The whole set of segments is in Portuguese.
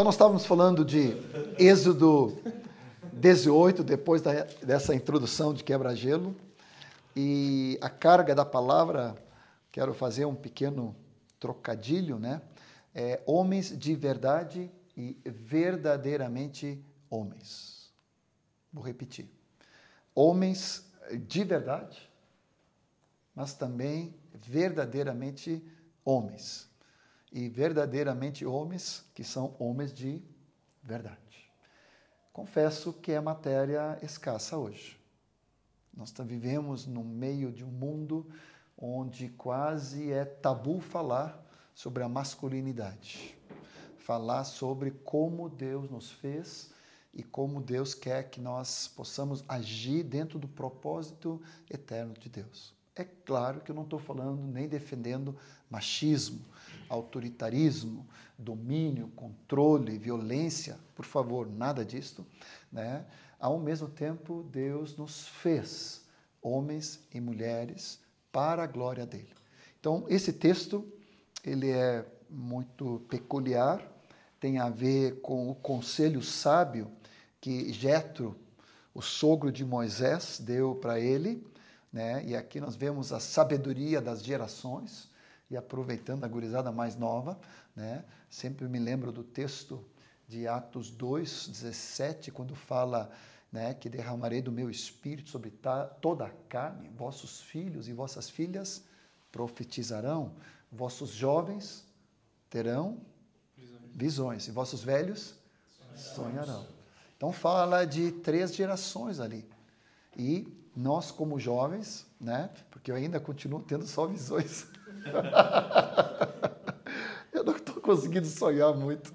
Então, nós estávamos falando de Êxodo 18, depois da, dessa introdução de quebra-gelo, e a carga da palavra, quero fazer um pequeno trocadilho, né? É, homens de verdade e verdadeiramente homens. Vou repetir. Homens de verdade, mas também verdadeiramente homens e verdadeiramente homens que são homens de verdade. Confesso que é matéria escassa hoje. Nós vivemos no meio de um mundo onde quase é tabu falar sobre a masculinidade, falar sobre como Deus nos fez e como Deus quer que nós possamos agir dentro do propósito eterno de Deus. É claro que eu não estou falando nem defendendo machismo, autoritarismo, domínio, controle, violência, por favor, nada disto, né? Ao mesmo tempo, Deus nos fez homens e mulheres para a glória dele. Então, esse texto, ele é muito peculiar, tem a ver com o conselho sábio que Jetro, o sogro de Moisés, deu para ele, né? E aqui nós vemos a sabedoria das gerações e aproveitando a gurizada mais nova, né? Sempre me lembro do texto de Atos 2, 17, quando fala né, que derramarei do meu espírito sobre toda a carne, vossos filhos e vossas filhas profetizarão, vossos jovens terão visões, visões e vossos velhos sonharão. Então fala de três gerações ali. E nós como jovens, né, porque eu ainda continuo tendo só visões. eu não estou conseguindo sonhar muito.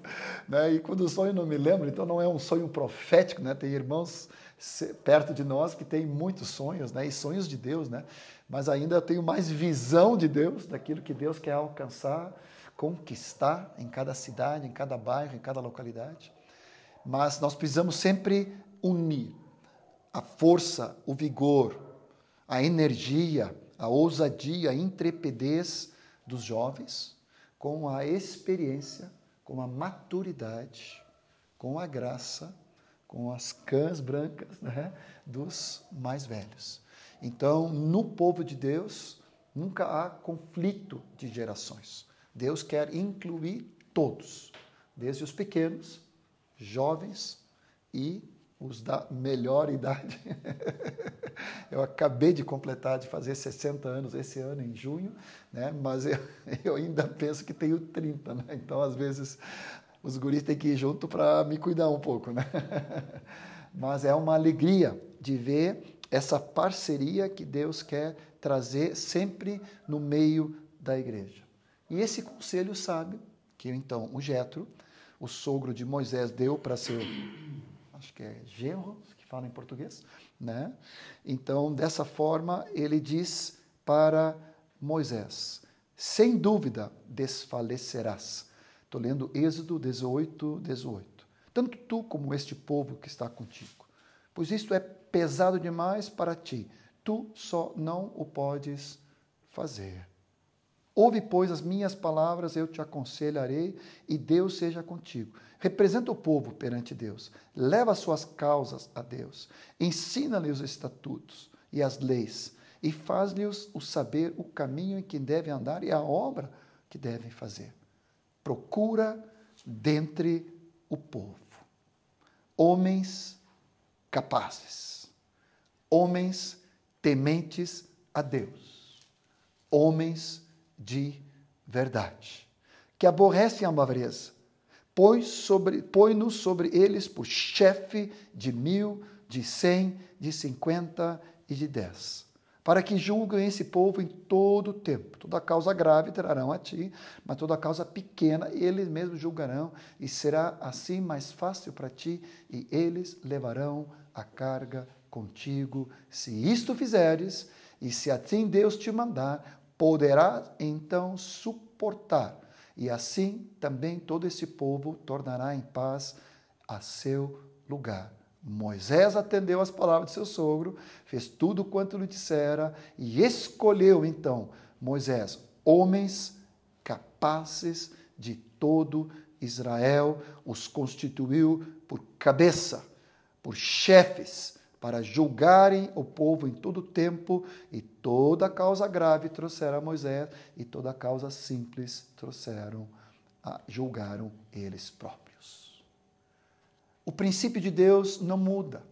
Né? E quando o sonho não me lembro, então não é um sonho profético. Né? Tem irmãos perto de nós que têm muitos sonhos, né? e sonhos de Deus, né? mas ainda eu tenho mais visão de Deus, daquilo que Deus quer alcançar, conquistar em cada cidade, em cada bairro, em cada localidade. Mas nós precisamos sempre unir a força, o vigor, a energia, a ousadia, a intrepidez dos jovens, com a experiência, com a maturidade, com a graça, com as cãs brancas né, dos mais velhos. Então, no povo de Deus, nunca há conflito de gerações. Deus quer incluir todos, desde os pequenos, jovens e os da melhor idade. eu acabei de completar, de fazer 60 anos esse ano, em junho, né? mas eu, eu ainda penso que tenho 30, né? então às vezes os guris têm que ir junto para me cuidar um pouco. Né? mas é uma alegria de ver essa parceria que Deus quer trazer sempre no meio da igreja. E esse conselho sabe que então o Jetro, o sogro de Moisés, deu para seu acho que é genro, que fala em português, né? Então, dessa forma, ele diz para Moisés: sem dúvida desfalecerás. Estou lendo Êxodo 18, 18. Tanto tu como este povo que está contigo. Pois isto é pesado demais para ti. Tu só não o podes fazer. Ouve, pois, as minhas palavras, eu te aconselharei, e Deus seja contigo. Representa o povo perante Deus, leva as suas causas a Deus, ensina-lhe os estatutos e as leis, e faz-lhes o saber o caminho em que devem andar e a obra que devem fazer. Procura dentre o povo homens capazes, homens tementes a Deus, homens de verdade, que aborrecem a avareza, põe-nos sobre, põe sobre eles por chefe de mil, de cem, de cinquenta e de dez, para que julguem esse povo em todo o tempo. Toda causa grave trarão a ti, mas toda causa pequena eles mesmos julgarão, e será assim mais fácil para ti, e eles levarão a carga contigo. Se isto fizeres, e se assim Deus te mandar, poderá então suportar, e assim também todo esse povo tornará em paz a seu lugar. Moisés atendeu às palavras de seu sogro, fez tudo quanto lhe dissera e escolheu então Moisés homens capazes de todo Israel os constituiu por cabeça, por chefes, para julgarem o povo em todo tempo, e toda causa grave trouxeram a Moisés, e toda causa simples trouxeram, a, julgaram eles próprios. O princípio de Deus não muda.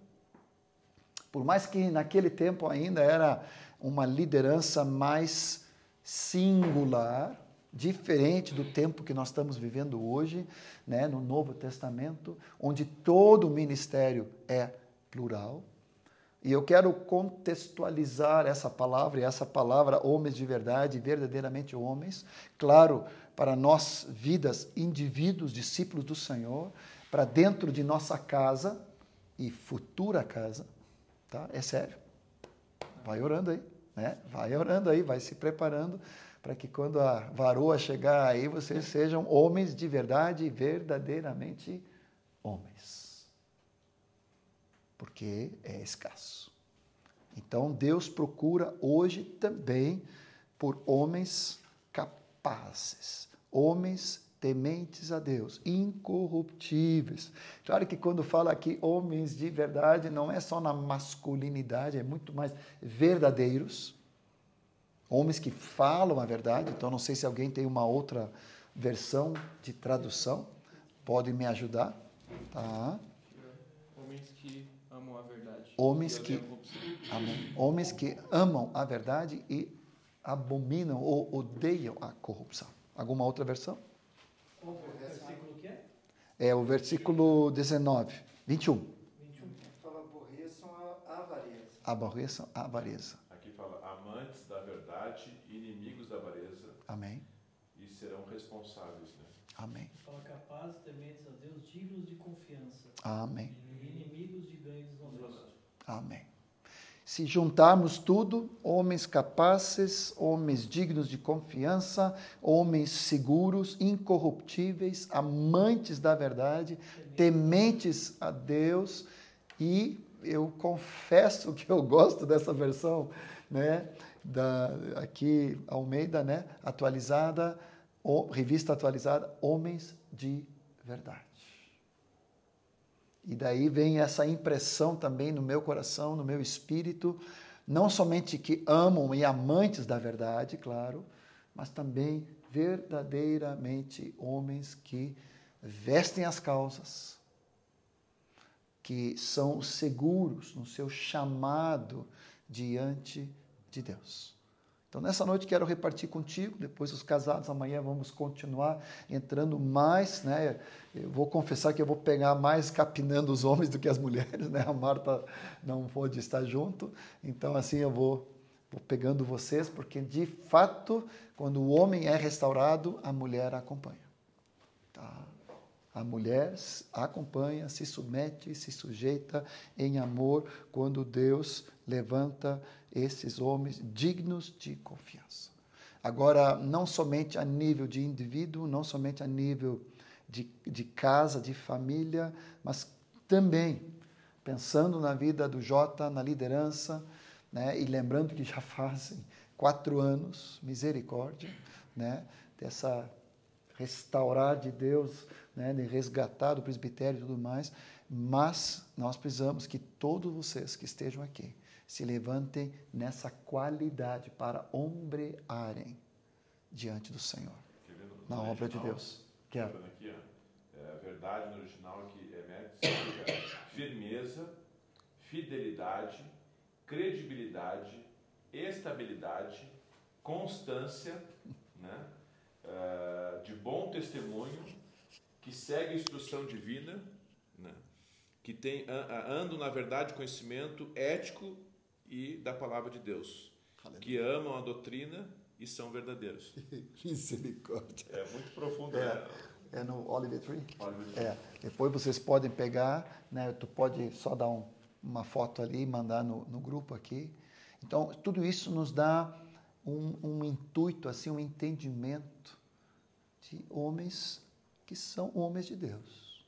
Por mais que naquele tempo ainda era uma liderança mais singular, diferente do tempo que nós estamos vivendo hoje, né, no Novo Testamento, onde todo o ministério é plural. E eu quero contextualizar essa palavra, e essa palavra, homens de verdade, verdadeiramente homens, claro, para nós, vidas, indivíduos, discípulos do Senhor, para dentro de nossa casa e futura casa, tá? É sério. Vai orando aí, né? Vai orando aí, vai se preparando para que quando a varoa chegar aí, vocês sejam homens de verdade, verdadeiramente homens. Porque é escasso. Então Deus procura hoje também por homens capazes, homens tementes a Deus, incorruptíveis. Claro que quando fala aqui homens de verdade, não é só na masculinidade, é muito mais verdadeiros homens que falam a verdade. Então, não sei se alguém tem uma outra versão de tradução, pode me ajudar. Tá? Homens que amam a verdade. Homens que, amam, homens que amam a verdade e abominam ou odeiam a corrupção. Alguma outra versão? Qual versículo que é? É o versículo 19, 21. 21. Fala, aborreçam a avareza. Aborreçam a avareza. Amém. E serão responsáveis, né? Amém. Fala capazes, tementes a Deus, dignos de confiança. Amém. E inimigos de ganhos honestos. Amém. Se juntarmos tudo, homens capazes, homens dignos de confiança, homens seguros, incorruptíveis, amantes da verdade, tementes a Deus, e eu confesso que eu gosto dessa versão, né? da, aqui Almeida, né? Atualizada, revista atualizada, Homens de Verdade. E daí vem essa impressão também no meu coração, no meu espírito, não somente que amam e amantes da verdade, claro, mas também verdadeiramente homens que vestem as causas, que são seguros no seu chamado diante de de Deus. Então, nessa noite quero repartir contigo, depois os casados, amanhã vamos continuar entrando mais, né? Eu vou confessar que eu vou pegar mais capinando os homens do que as mulheres, né? A Marta não pôde estar junto, então assim eu vou, vou pegando vocês, porque de fato, quando o homem é restaurado, a mulher acompanha. Tá? A mulher acompanha, se submete, se sujeita em amor quando Deus levanta esses homens dignos de confiança. Agora, não somente a nível de indivíduo, não somente a nível de, de casa, de família, mas também pensando na vida do Jota, na liderança, né? e lembrando que já fazem quatro anos, misericórdia, né? dessa restaurar de Deus, né? de resgatar do presbitério e tudo mais, mas nós precisamos que todos vocês que estejam aqui se levantem nessa qualidade para ombrearem diante do Senhor, na obra de Deus. Quero. Aqui, é, a verdade no original aqui é significa firmeza, fidelidade, credibilidade, estabilidade, constância, né? Uh, de bom testemunho, que segue a instrução divina, né? que tem, andam na verdade, conhecimento ético e da palavra de Deus, Aleluia. que amam a doutrina e são verdadeiros. Misericórdia. É muito profundo. É, né? é no Oliver Tree? Oliver Tree. É. Depois vocês podem pegar, né? Tu pode só dar um, uma foto ali e mandar no, no grupo aqui. Então, tudo isso nos dá um, um intuito, assim, um entendimento de homens que são homens de Deus.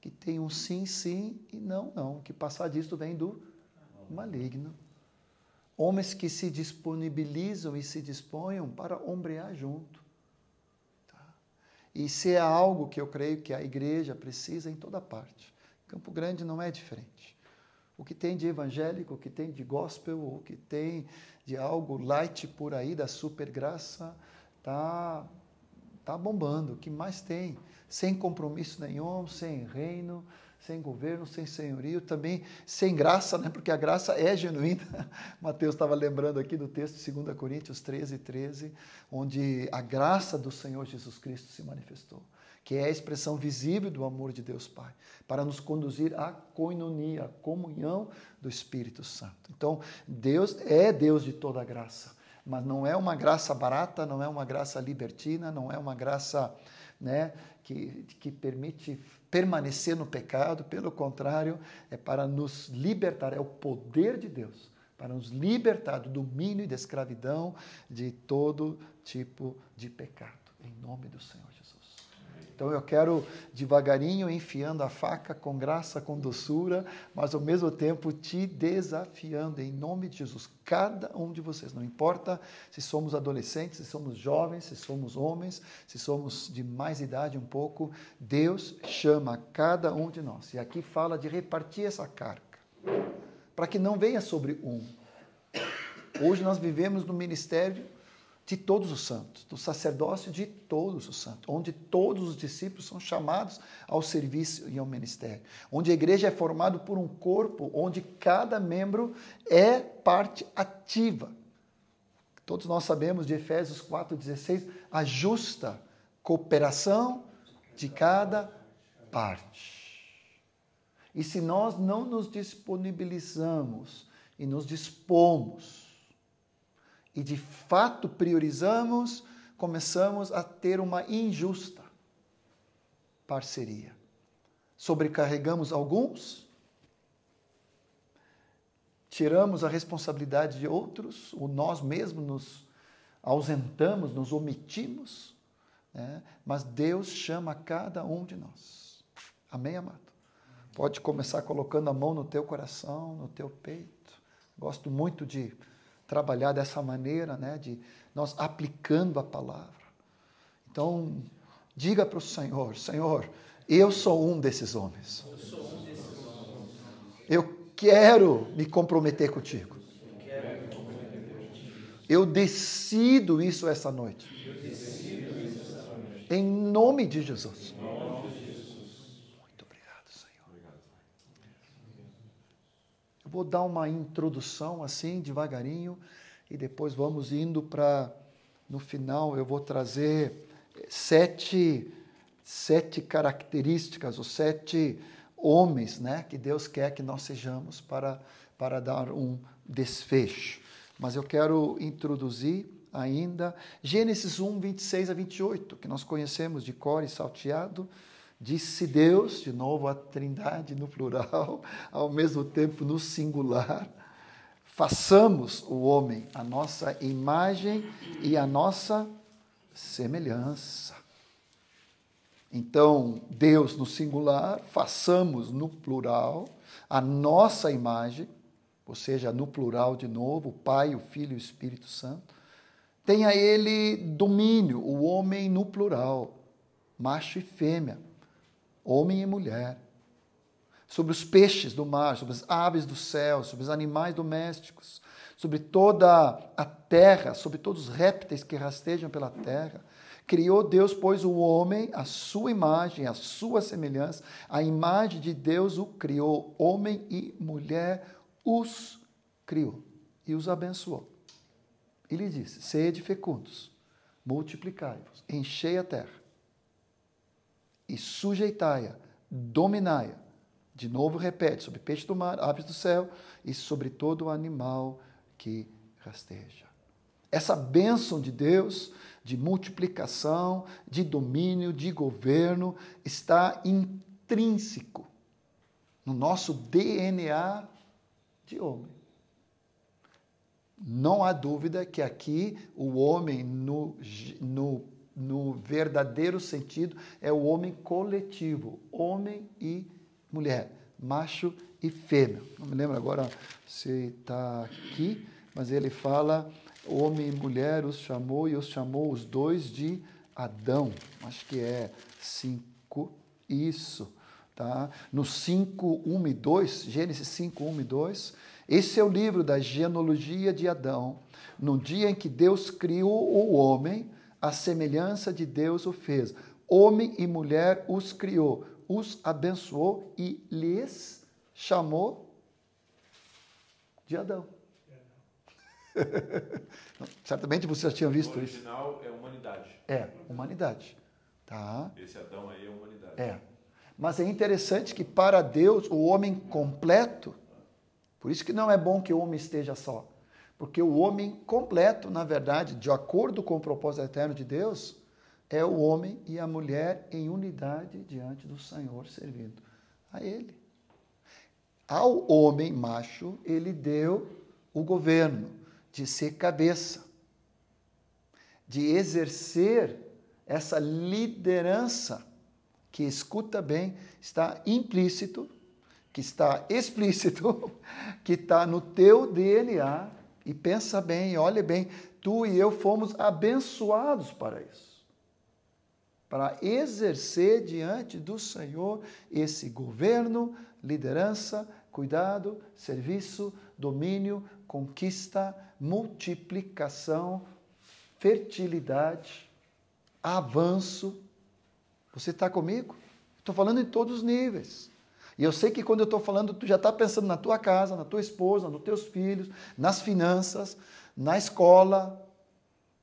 Que tem um sim, sim e não, não. Que passar disso vem do maligno homens que se disponibilizam e se disponham para ombrear junto. Tá? E se é algo que eu creio que a igreja precisa em toda parte. Campo Grande não é diferente. O que tem de evangélico, o que tem de gospel, o que tem de algo light por aí da super graça, tá tá bombando. O que mais tem? Sem compromisso nenhum, sem reino, sem governo, sem senhorio, também sem graça, né? porque a graça é genuína. Mateus estava lembrando aqui do texto de 2 Coríntios 13, 13, onde a graça do Senhor Jesus Cristo se manifestou, que é a expressão visível do amor de Deus Pai, para nos conduzir à coinonia, à comunhão do Espírito Santo. Então, Deus é Deus de toda graça, mas não é uma graça barata, não é uma graça libertina, não é uma graça né, que, que permite permanecer no pecado, pelo contrário, é para nos libertar, é o poder de Deus para nos libertar do domínio e da escravidão de todo tipo de pecado, em nome do Senhor. Então eu quero devagarinho enfiando a faca com graça, com doçura, mas ao mesmo tempo te desafiando em nome de Jesus. Cada um de vocês, não importa se somos adolescentes, se somos jovens, se somos homens, se somos de mais idade um pouco, Deus chama cada um de nós. E aqui fala de repartir essa carga, para que não venha sobre um. Hoje nós vivemos no ministério de todos os santos, do sacerdócio de todos os santos, onde todos os discípulos são chamados ao serviço e ao ministério, onde a igreja é formada por um corpo, onde cada membro é parte ativa. Todos nós sabemos de Efésios 4,16, a justa cooperação de cada parte. E se nós não nos disponibilizamos e nos dispomos e de fato priorizamos, começamos a ter uma injusta parceria. Sobrecarregamos alguns, tiramos a responsabilidade de outros, ou nós mesmos nos ausentamos, nos omitimos, né? mas Deus chama cada um de nós. Amém, amado? Pode começar colocando a mão no teu coração, no teu peito. Gosto muito de trabalhar dessa maneira, né, de nós aplicando a palavra. Então, diga para o Senhor: Senhor, eu sou um desses homens. Eu quero me comprometer contigo. Eu decido isso essa noite. Em nome de Jesus. Vou dar uma introdução assim, devagarinho, e depois vamos indo para. No final, eu vou trazer sete, sete características, os sete homens né, que Deus quer que nós sejamos para, para dar um desfecho. Mas eu quero introduzir ainda Gênesis 1, 26 a 28, que nós conhecemos de cor e salteado. Disse Deus, de novo a trindade no plural, ao mesmo tempo no singular, façamos o homem a nossa imagem e a nossa semelhança. Então, Deus no singular, façamos no plural a nossa imagem, ou seja, no plural de novo, o Pai, o Filho e o Espírito Santo. Tenha ele domínio, o homem no plural, macho e fêmea homem e mulher, sobre os peixes do mar, sobre as aves do céu, sobre os animais domésticos, sobre toda a terra, sobre todos os répteis que rastejam pela terra. Criou Deus, pois, o homem, a sua imagem, a sua semelhança, a imagem de Deus o criou, homem e mulher os criou e os abençoou. E lhe disse: Sede fecundos, multiplicai-vos, enchei a terra e sujeitai-a, dominai-a. De novo repete, sobre peixe do mar, aves do céu e sobre todo animal que rasteja. Essa bênção de Deus, de multiplicação, de domínio, de governo, está intrínseco no nosso DNA de homem. Não há dúvida que aqui o homem, no, no no verdadeiro sentido, é o homem coletivo, homem e mulher, macho e fêmea. Não me lembro agora se está aqui, mas ele fala: homem e mulher os chamou e os chamou os dois de Adão, acho que é 5, isso, tá? No 5, 1 e 2, Gênesis 5, 1 e 2, esse é o livro da genealogia de Adão. No dia em que Deus criou o homem, a semelhança de Deus o fez. Homem e mulher os criou, os abençoou e lhes chamou de Adão. Certamente você já tinha O visto isso. original é humanidade. É, humanidade. Tá? Esse Adão aí é humanidade. É. Mas é interessante que para Deus, o homem completo, por isso que não é bom que o homem esteja só. Porque o homem completo, na verdade, de acordo com o propósito eterno de Deus, é o homem e a mulher em unidade diante do Senhor, servindo a Ele. Ao homem macho, ele deu o governo de ser cabeça, de exercer essa liderança que escuta bem, está implícito, que está explícito, que está no teu DNA. E pensa bem, olha bem, tu e eu fomos abençoados para isso. Para exercer diante do Senhor esse governo, liderança, cuidado, serviço, domínio, conquista, multiplicação, fertilidade, avanço. Você está comigo? Estou falando em todos os níveis. E eu sei que quando eu estou falando, tu já está pensando na tua casa, na tua esposa, nos teus filhos, nas finanças, na escola,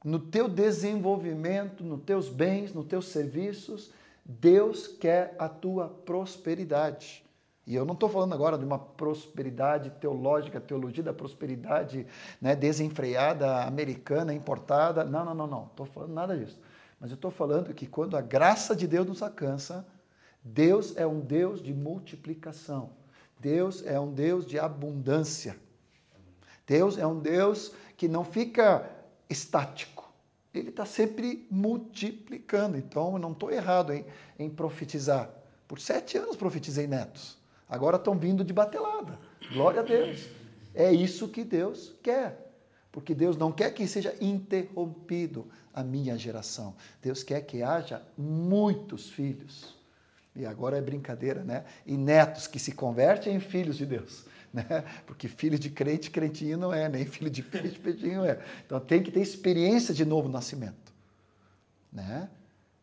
no teu desenvolvimento, nos teus bens, nos teus serviços. Deus quer a tua prosperidade. E eu não estou falando agora de uma prosperidade teológica, teologia da prosperidade né, desenfreada, americana, importada. Não, não, não, não. Estou falando nada disso. Mas eu estou falando que quando a graça de Deus nos alcança, Deus é um Deus de multiplicação. Deus é um Deus de abundância. Deus é um Deus que não fica estático. Ele está sempre multiplicando. Então, eu não estou errado em, em profetizar. Por sete anos profetizei netos. Agora estão vindo de batelada. Glória a Deus. É isso que Deus quer. Porque Deus não quer que seja interrompido a minha geração. Deus quer que haja muitos filhos. E agora é brincadeira, né? E netos que se convertem em filhos de Deus. Né? Porque filho de crente, crentinho não é, nem filho de peixe, peixinho é. Então tem que ter experiência de novo nascimento. Né?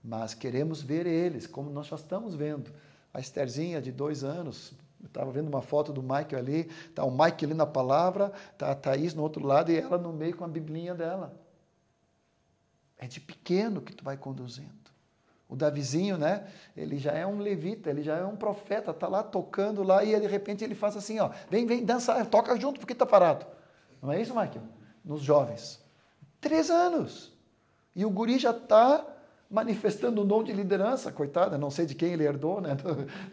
Mas queremos ver eles, como nós já estamos vendo. A Estherzinha, de dois anos, estava vendo uma foto do Mike ali, está o Mike ali na palavra, está a Thaís no outro lado e ela no meio com a biblinha dela. É de pequeno que tu vai conduzindo. O Davizinho, né? Ele já é um levita, ele já é um profeta, está lá tocando lá e de repente ele faz assim, ó, vem, vem, dança, toca junto porque está parado. Não é isso, Michael? Nos jovens. Três anos. E o guri já está manifestando o dom de liderança, coitada, não sei de quem ele herdou, né?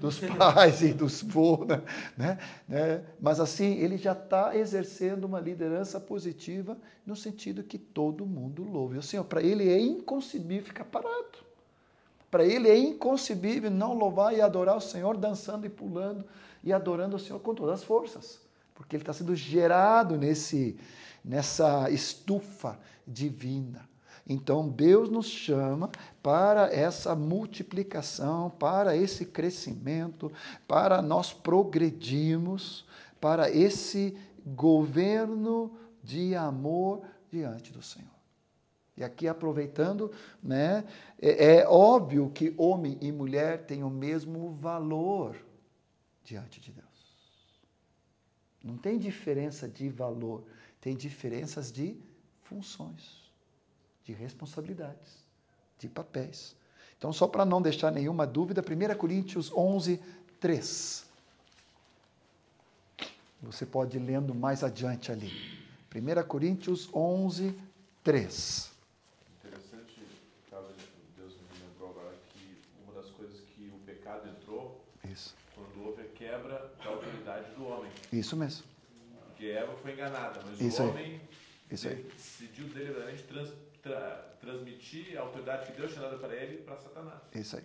dos pais e dos vô, né? né? né? Mas assim, ele já está exercendo uma liderança positiva no sentido que todo mundo louve. O Senhor, para ele é inconcebível ficar parado. Para ele é inconcebível não louvar e adorar o Senhor dançando e pulando e adorando o Senhor com todas as forças, porque ele está sendo gerado nesse, nessa estufa divina. Então Deus nos chama para essa multiplicação, para esse crescimento, para nós progredirmos, para esse governo de amor diante do Senhor. E aqui aproveitando, né, é, é, óbvio que homem e mulher têm o mesmo valor diante de Deus. Não tem diferença de valor, tem diferenças de funções, de responsabilidades, de papéis. Então, só para não deixar nenhuma dúvida, 1 Coríntios 11, 3. Você pode ir lendo mais adiante ali. 1 Coríntios 11, 3. Interessante, caso Deus me lembrou agora que uma das coisas que o pecado entrou Isso. quando houve a quebra da autoridade do homem. Isso mesmo. Porque Eva foi enganada, mas Isso o aí. homem Isso aí. decidiu deliberadamente trans- tra- transmitir a autoridade que Deus tinha dado para ele para Satanás. Isso aí.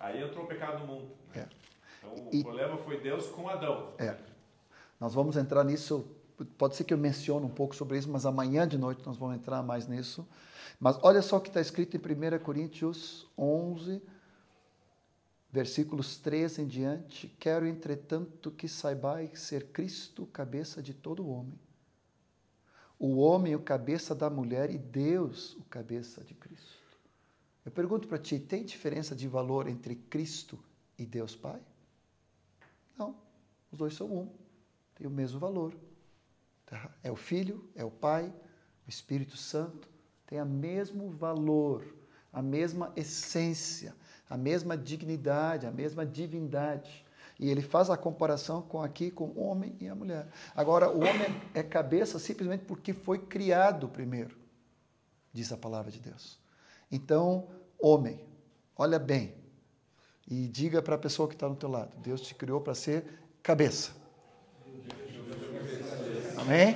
Aí entrou o pecado no mundo. né? É. Então o E- problema foi Deus com Adão. É. Nós vamos entrar nisso pode ser que eu mencione um pouco sobre isso, mas amanhã de noite nós vamos entrar mais nisso. Mas olha só o que está escrito em 1 Coríntios 11, versículos 13 em diante. Quero, entretanto, que saibais ser Cristo cabeça de todo homem. O homem, o cabeça da mulher, e Deus, o cabeça de Cristo. Eu pergunto para ti: tem diferença de valor entre Cristo e Deus Pai? Não. Os dois são um. Tem o mesmo valor. Tá? É o Filho, é o Pai, o Espírito Santo. Tem o mesmo valor, a mesma essência, a mesma dignidade, a mesma divindade. E ele faz a comparação com aqui com o homem e a mulher. Agora, o homem é cabeça simplesmente porque foi criado primeiro, diz a palavra de Deus. Então, homem, olha bem e diga para a pessoa que está no teu lado: Deus te criou para ser cabeça. Amém?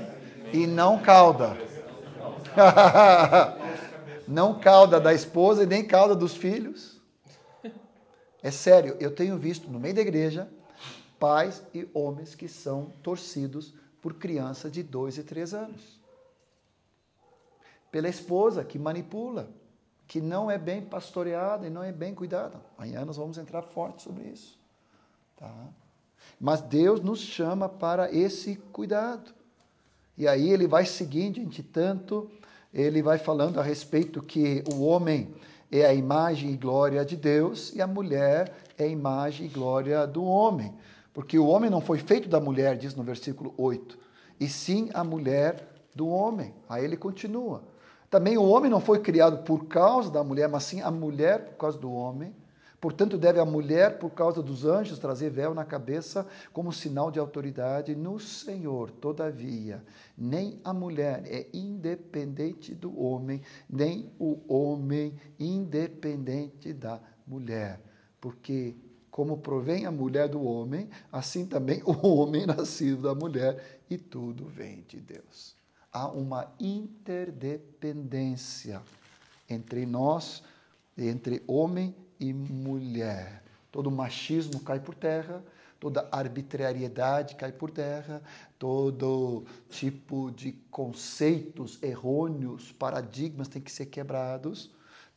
E não cauda. não cauda da esposa e nem cauda dos filhos. É sério, eu tenho visto no meio da igreja pais e homens que são torcidos por criança de dois e três anos. Pela esposa que manipula, que não é bem pastoreada e não é bem cuidada. Amanhã nós vamos entrar forte sobre isso. Tá? Mas Deus nos chama para esse cuidado. E aí ele vai seguindo, de tanto, ele vai falando a respeito que o homem é a imagem e glória de Deus e a mulher é a imagem e glória do homem. Porque o homem não foi feito da mulher, diz no versículo 8, e sim a mulher do homem. Aí ele continua. Também o homem não foi criado por causa da mulher, mas sim a mulher por causa do homem. Portanto, deve a mulher, por causa dos anjos, trazer véu na cabeça como sinal de autoridade no Senhor. Todavia, nem a mulher é independente do homem, nem o homem independente da mulher. Porque, como provém a mulher do homem, assim também o homem nascido da mulher, e tudo vem de Deus. Há uma interdependência entre nós, entre homem e e mulher. Todo machismo cai por terra, toda arbitrariedade cai por terra, todo tipo de conceitos errôneos, paradigmas têm que ser quebrados,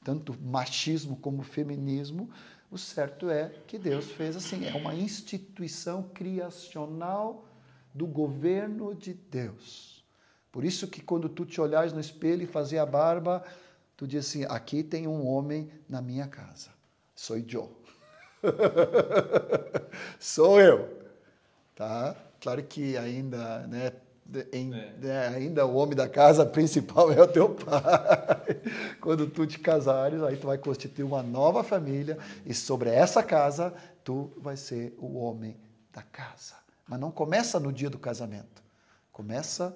tanto machismo como feminismo. O certo é que Deus fez assim, é uma instituição criacional do governo de Deus. Por isso que quando tu te olhas no espelho e fazer a barba, tu diz assim: aqui tem um homem na minha casa sou eu. sou eu. Tá? Claro que ainda, né, em, é. né, ainda o homem da casa principal é o teu pai. Quando tu te casares, aí tu vai constituir uma nova família e sobre essa casa tu vai ser o homem da casa. Mas não começa no dia do casamento. Começa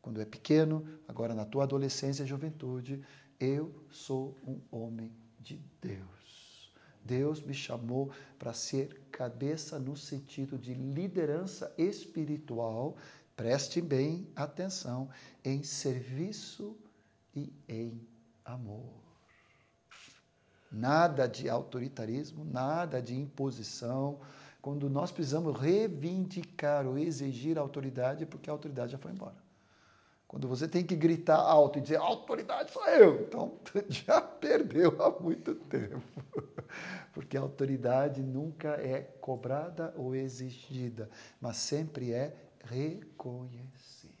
quando é pequeno, agora na tua adolescência e juventude. Eu sou um homem de Deus. Deus me chamou para ser cabeça no sentido de liderança espiritual, preste bem atenção, em serviço e em amor. Nada de autoritarismo, nada de imposição. Quando nós precisamos reivindicar ou exigir autoridade, porque a autoridade já foi embora. Quando você tem que gritar alto e dizer autoridade sou eu, então já perdeu há muito tempo. Porque a autoridade nunca é cobrada ou exigida, mas sempre é reconhecida.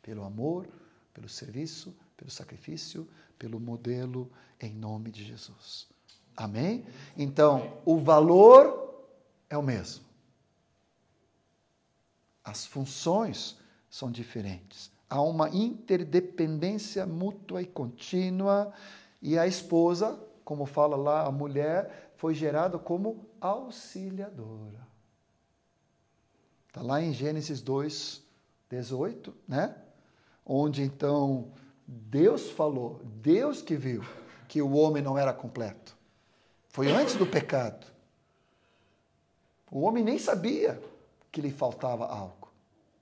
Pelo amor, pelo serviço, pelo sacrifício, pelo modelo, em nome de Jesus. Amém? Então, o valor é o mesmo. As funções são diferentes. Há uma interdependência mútua e contínua, e a esposa, como fala lá, a mulher, foi gerada como auxiliadora. Está lá em Gênesis 2, 18, né? Onde então Deus falou, Deus que viu que o homem não era completo. Foi antes do pecado. O homem nem sabia que lhe faltava algo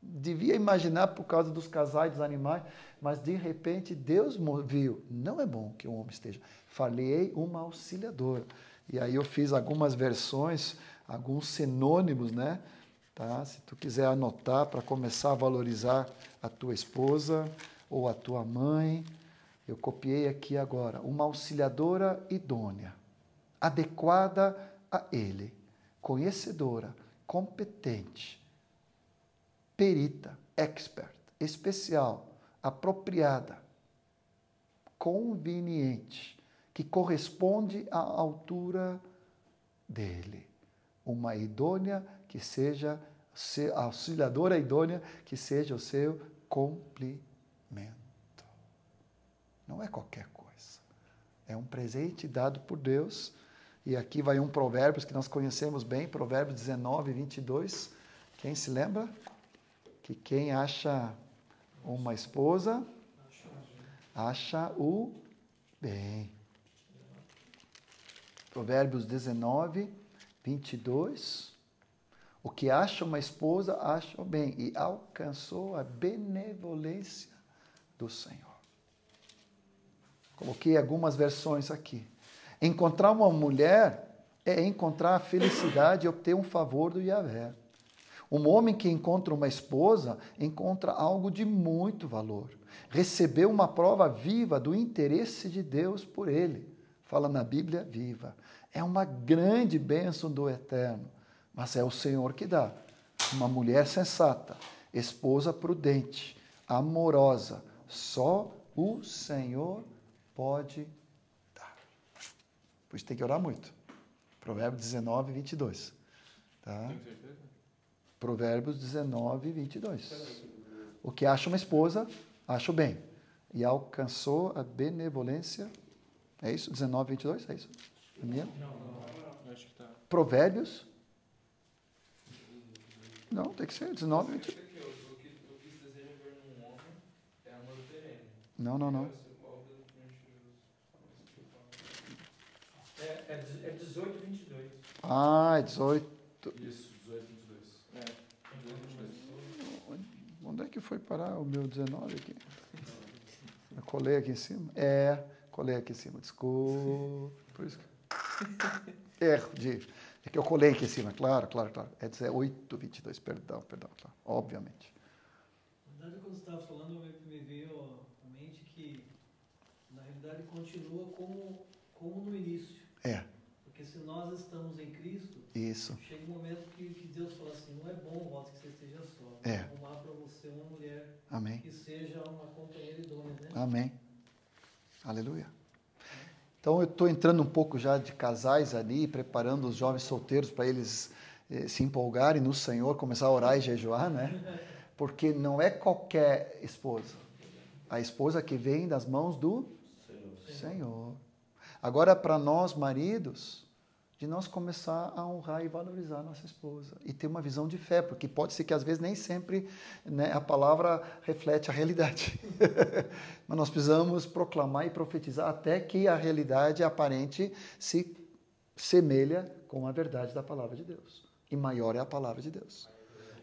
devia imaginar por causa dos casais dos animais, mas de repente Deus viu, não é bom que um homem esteja. Falei uma auxiliadora. E aí eu fiz algumas versões, alguns sinônimos, né? Tá? Se tu quiser anotar para começar a valorizar a tua esposa ou a tua mãe, eu copiei aqui agora. Uma auxiliadora idônea, adequada a ele, conhecedora, competente, perita, expert, especial, apropriada, conveniente, que corresponde à altura dele. Uma idônea que seja auxiliadora idônea que seja o seu complemento. Não é qualquer coisa. É um presente dado por Deus. E aqui vai um Provérbios que nós conhecemos bem, Provérbios 19, 22. Quem se lembra? Que quem acha uma esposa acha o bem. Provérbios 19, 22. O que acha uma esposa, acha o bem e alcançou a benevolência do Senhor. Coloquei algumas versões aqui. Encontrar uma mulher é encontrar a felicidade e obter um favor do Yahvé. Um homem que encontra uma esposa encontra algo de muito valor. Recebeu uma prova viva do interesse de Deus por ele. Fala na Bíblia viva. É uma grande bênção do Eterno, mas é o Senhor que dá. Uma mulher sensata, esposa prudente, amorosa, só o Senhor pode dar. Por isso tem que orar muito. Provérbios 19, 22. Tá? Tem certeza? Provérbios 19, 22. O que acha uma esposa, acha o bem. E alcançou a benevolência. É isso? 19, 22? É isso? É minha? Eu acho que tá. Provérbios? Não, tem que ser 19, 22. Aqui, ó, o que o que se deseja ver num homem é perene. Não, não, não. É, é, de- é 18, 22. Ah, é 18. Isso, 18, 22. É. 22. Onde é que foi parar o meu 19 aqui? Eu colei aqui em cima? É, colei aqui em cima, desculpa. Por isso que... Erro de... É que eu colei aqui em cima, claro, claro, claro. É 18, 22, perdão, perdão, claro, obviamente. Na verdade, quando você estava falando, me veio à mente que, na realidade, continua como, como no início. É, Porque se nós estamos em Cristo, isso. chega um momento que, que Deus fala assim, não é bom, Walter, que você esteja só. Vou É. arrumar para você uma mulher Amém. que seja uma companheira idônea, né? Amém. Aleluia. Então eu estou entrando um pouco já de casais ali, preparando os jovens solteiros para eles eh, se empolgarem no Senhor, começar a orar e jejuar, né? Porque não é qualquer esposa. A esposa que vem das mãos do Senhor. Agora, para nós maridos, de nós começar a honrar e valorizar a nossa esposa e ter uma visão de fé, porque pode ser que às vezes nem sempre né, a palavra reflete a realidade. Mas nós precisamos proclamar e profetizar até que a realidade aparente se semelha com a verdade da palavra de Deus. E maior é a palavra de Deus.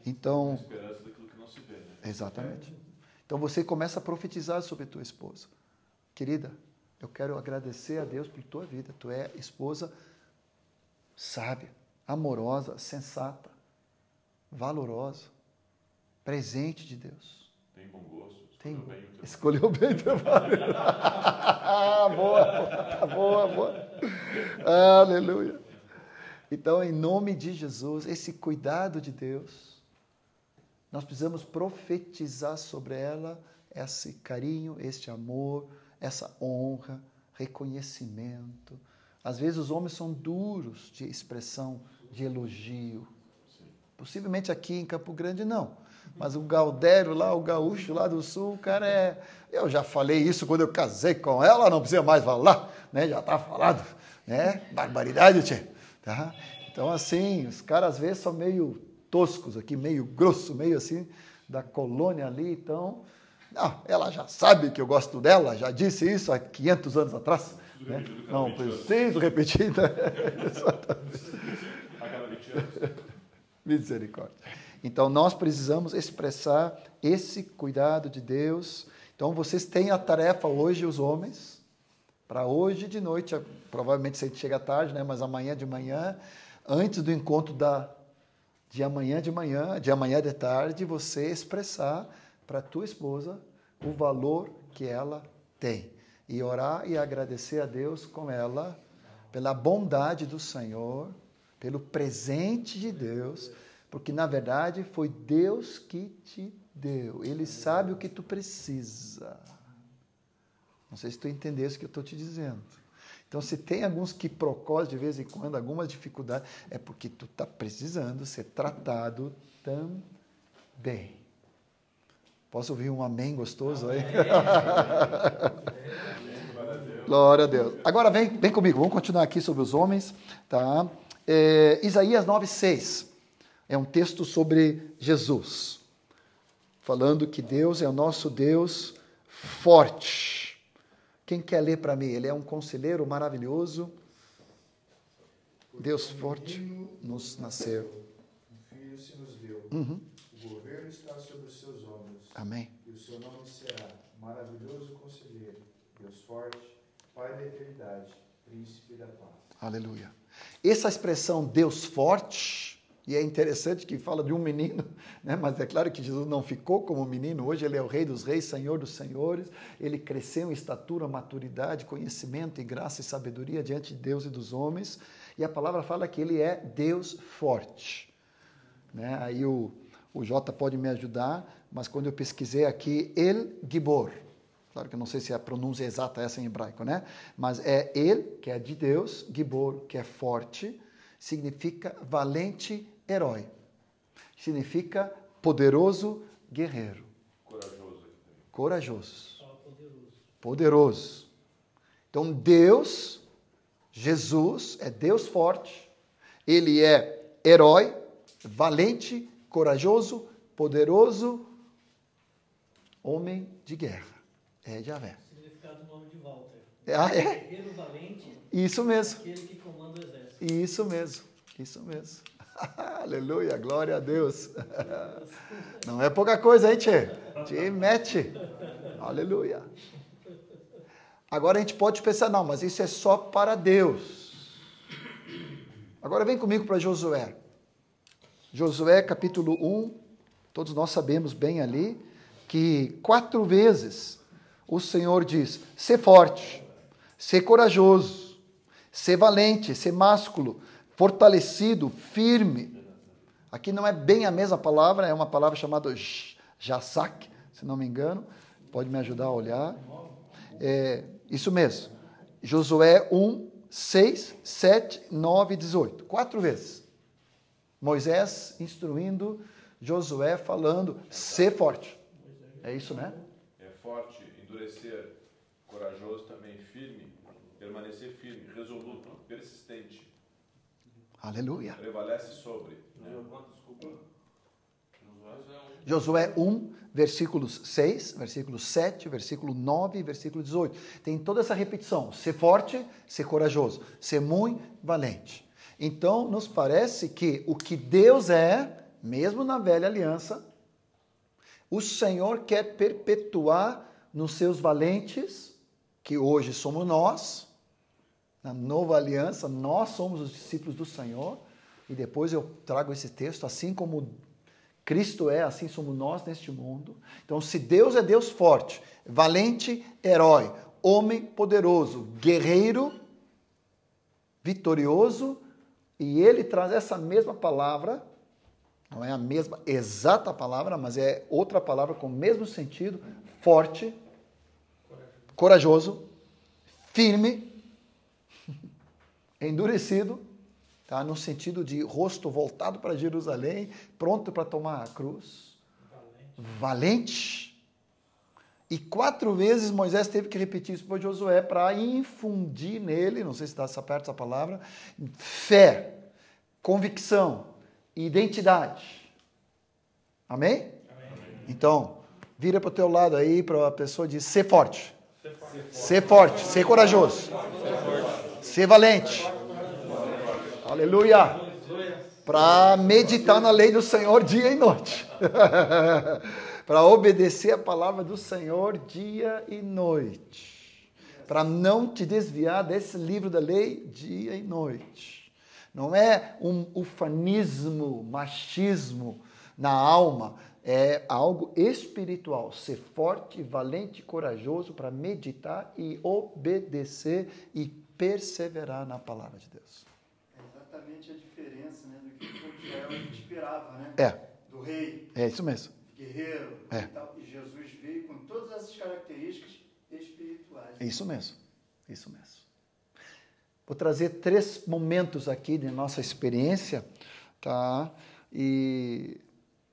Então, Esperança daquilo que não se vê, né? Exatamente. Então você começa a profetizar sobre tua esposa. Querida, eu quero agradecer a Deus por tua vida. Tu é esposa sábia, amorosa, sensata, valorosa, presente de Deus. Tem bom gosto. Tem escolheu bem o Escolheu bem teu marido. Ah, boa, boa, boa. Aleluia. Então, em nome de Jesus, esse cuidado de Deus, nós precisamos profetizar sobre ela esse carinho, este amor, essa honra, reconhecimento. Às vezes os homens são duros de expressão, de elogio. Possivelmente aqui em Campo Grande não. Mas o Galdério lá, o gaúcho lá do sul, o cara é. Eu já falei isso quando eu casei com ela, não precisa mais falar, né? Já está falado, né? Barbaridade, tchê. Tá? Então, assim, os caras às vezes são meio toscos aqui, meio grosso, meio assim, da colônia ali. Então, não, ela já sabe que eu gosto dela, já disse isso há 500 anos atrás. Né? Não preciso repetir. Né? A cada 20 anos. Misericórdia. Então, nós precisamos expressar esse cuidado de Deus. Então, vocês têm a tarefa hoje, os homens, para hoje de noite, provavelmente você chega tarde, né? mas amanhã de manhã, antes do encontro da, de amanhã de manhã, de amanhã de tarde, você expressar para tua esposa o valor que ela tem e orar e agradecer a Deus com ela pela bondade do Senhor, pelo presente de Deus, porque na verdade foi Deus que te deu. Ele sabe o que tu precisa. Não sei se tu entendesse o que eu estou te dizendo. Então, se tem alguns que procós de vez em quando, alguma dificuldade, é porque tu está precisando ser tratado também. Posso ouvir um amém gostoso aí? Glória a Deus. Agora vem, vem comigo, vamos continuar aqui sobre os homens. Tá? É, Isaías 9,6 é um texto sobre Jesus, falando que Deus é o nosso Deus forte quem quer ler para mim? Ele é um conselheiro maravilhoso. Deus forte nos nasceu. Um filho se nos deu. Uhum. O governo está sobre os seus. Amém. E o seu nome será Maravilhoso Conselheiro, Deus Forte, Pai da Eternidade, Príncipe da Paz. Aleluia. Essa expressão Deus forte e é interessante que fala de um menino, né? mas é claro que Jesus não ficou como menino, hoje ele é o Rei dos Reis, Senhor dos Senhores, ele cresceu em estatura, maturidade, conhecimento e graça e sabedoria diante de Deus e dos homens, e a palavra fala que ele é Deus forte. Né? Aí o, o Jota pode me ajudar, mas quando eu pesquisei aqui, El Gibor, claro que eu não sei se a pronúncia exata é essa em hebraico, né? mas é El, que é de Deus, Gibor, que é forte, significa valente herói. Significa poderoso guerreiro. Corajoso. Corajoso. Poderoso. Então Deus, Jesus, é Deus forte. Ele é herói, valente, corajoso, poderoso, homem de guerra. É Javé. Significado do nome de Walter. Ah, é? Guerreiro valente, Isso mesmo. aquele que comanda o exército. Isso mesmo. Isso mesmo. Aleluia, glória a Deus. Não é pouca coisa, hein, Tchê? Te mete. Aleluia. Agora a gente pode pensar, não, mas isso é só para Deus. Agora vem comigo para Josué. Josué capítulo 1, todos nós sabemos bem ali, que quatro vezes o Senhor diz: ser forte, ser corajoso, ser valente, ser másculo, fortalecido, firme. Aqui não é bem a mesma palavra, é uma palavra chamada jasak, se não me engano. Pode me ajudar a olhar. É, isso mesmo. Josué 1, 6, 7, 9 e 18. Quatro vezes. Moisés instruindo Josué, falando: ser forte. É isso, né? É forte, endurecer, corajoso também, firme, permanecer firme, resoluto, persistente. Aleluia. Prevalece sobre. Né? Josué 1, versículos 6, versículo 7, versículo 9 e versículo 18. Tem toda essa repetição: ser forte, ser corajoso, ser muito valente. Então, nos parece que o que Deus é, mesmo na velha aliança, o Senhor quer perpetuar nos seus valentes, que hoje somos nós, na nova aliança, nós somos os discípulos do Senhor, e depois eu trago esse texto, assim como Cristo é, assim somos nós neste mundo. Então, se Deus é Deus forte, valente, herói, homem poderoso, guerreiro, vitorioso, e ele traz essa mesma palavra, não é a mesma exata palavra, mas é outra palavra com o mesmo sentido, forte, corajoso, firme, endurecido, tá? no sentido de rosto voltado para Jerusalém, pronto para tomar a cruz, valente. valente. E quatro vezes Moisés teve que repetir isso para Josué para infundir nele, não sei se está perto essa palavra, fé, convicção, identidade. Amém? Amém. Então, vira para o teu lado aí para a pessoa dizer ser forte. Ser forte, ser, forte, ser corajoso. Ser, forte. ser valente. Aleluia. Para meditar na lei do Senhor dia e noite. para obedecer a palavra do Senhor dia e noite. Para não te desviar desse livro da lei dia e noite. Não é um ufanismo, machismo na alma, é algo espiritual. Ser forte, valente, corajoso para meditar e obedecer e perseverar na palavra de Deus. É exatamente a diferença né, do que Israel esperava, né? É, Do rei, é isso mesmo. guerreiro É. e tal. E Jesus veio com todas essas características espirituais. É isso mesmo. Isso mesmo. Vou trazer três momentos aqui de nossa experiência, tá? E,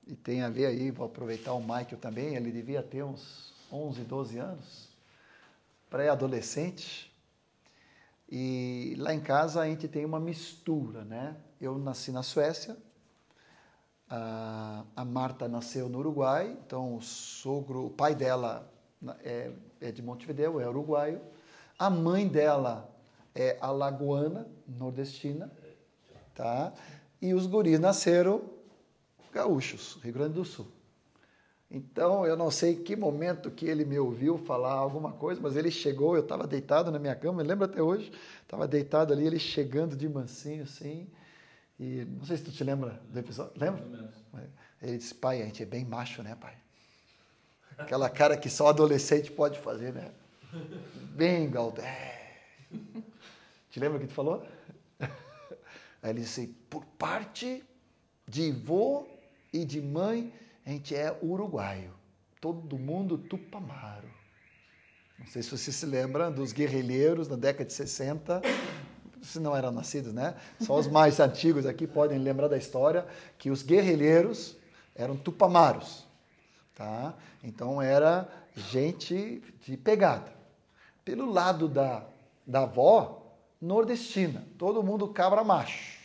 e tem a ver aí, vou aproveitar o Michael também, ele devia ter uns 11, 12 anos, pré-adolescente. E lá em casa a gente tem uma mistura, né? Eu nasci na Suécia, a, a Marta nasceu no Uruguai, então o sogro, o pai dela é, é de Montevideo, é uruguaio. A mãe dela é alagoana, nordestina, tá? E os guris nasceram gaúchos, Rio Grande do Sul. Então, eu não sei que momento que ele me ouviu falar alguma coisa, mas ele chegou, eu estava deitado na minha cama, eu lembro até hoje, estava deitado ali, ele chegando de mansinho assim, e não sei se tu te lembra do episódio, lembra? Ele disse, pai, a gente é bem macho, né, pai? Aquela cara que só adolescente pode fazer, né? Bem Galdé. Te lembra o que tu falou? Aí ele disse, por parte de vô e de mãe, a gente é uruguaio. Todo mundo tupamaro. Não sei se você se lembra dos guerrilheiros na década de 60. Se não eram nascidos, né? Só os mais antigos aqui podem lembrar da história que os guerrilheiros eram tupamaros, tá? Então era gente de pegada. Pelo lado da, da avó, nordestina, todo mundo cabra macho.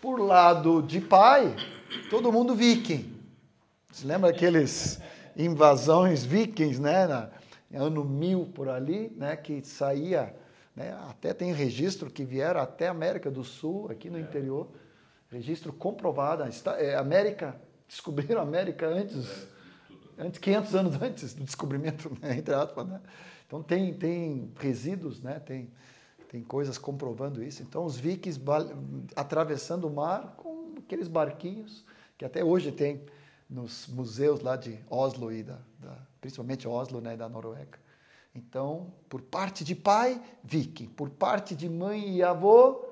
Por lado de pai, todo mundo viking. Você lembra aqueles invasões vikings, né? Na, ano 1000 por ali, né? Que saía, né? Até tem registro que vieram até a América do Sul, aqui no interior. Registro comprovado. É, América, descobriram a América antes, antes 500 anos antes do descobrimento, né? entre aspas, né? Então tem, tem resíduos, né? Tem, tem coisas comprovando isso. Então os vikings atravessando o mar com aqueles barquinhos que até hoje tem nos museus lá de Oslo e da, da- principalmente Oslo, né, da Noruega. Então, por parte de pai, viking. Por parte de mãe e avô,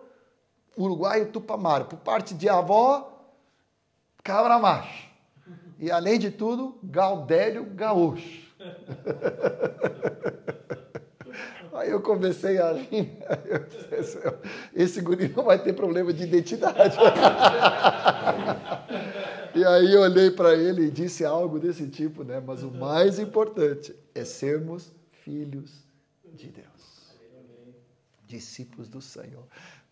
uruguaio tupamaro. Por parte de avó, cabra macho. E além de tudo, gaudério gaúcho. Aí eu comecei a rir. disse, Esse guri não vai ter problema de identidade. E aí eu olhei para ele e disse algo desse tipo, né? Mas o mais importante é sermos filhos de Deus. Discípulos do Senhor.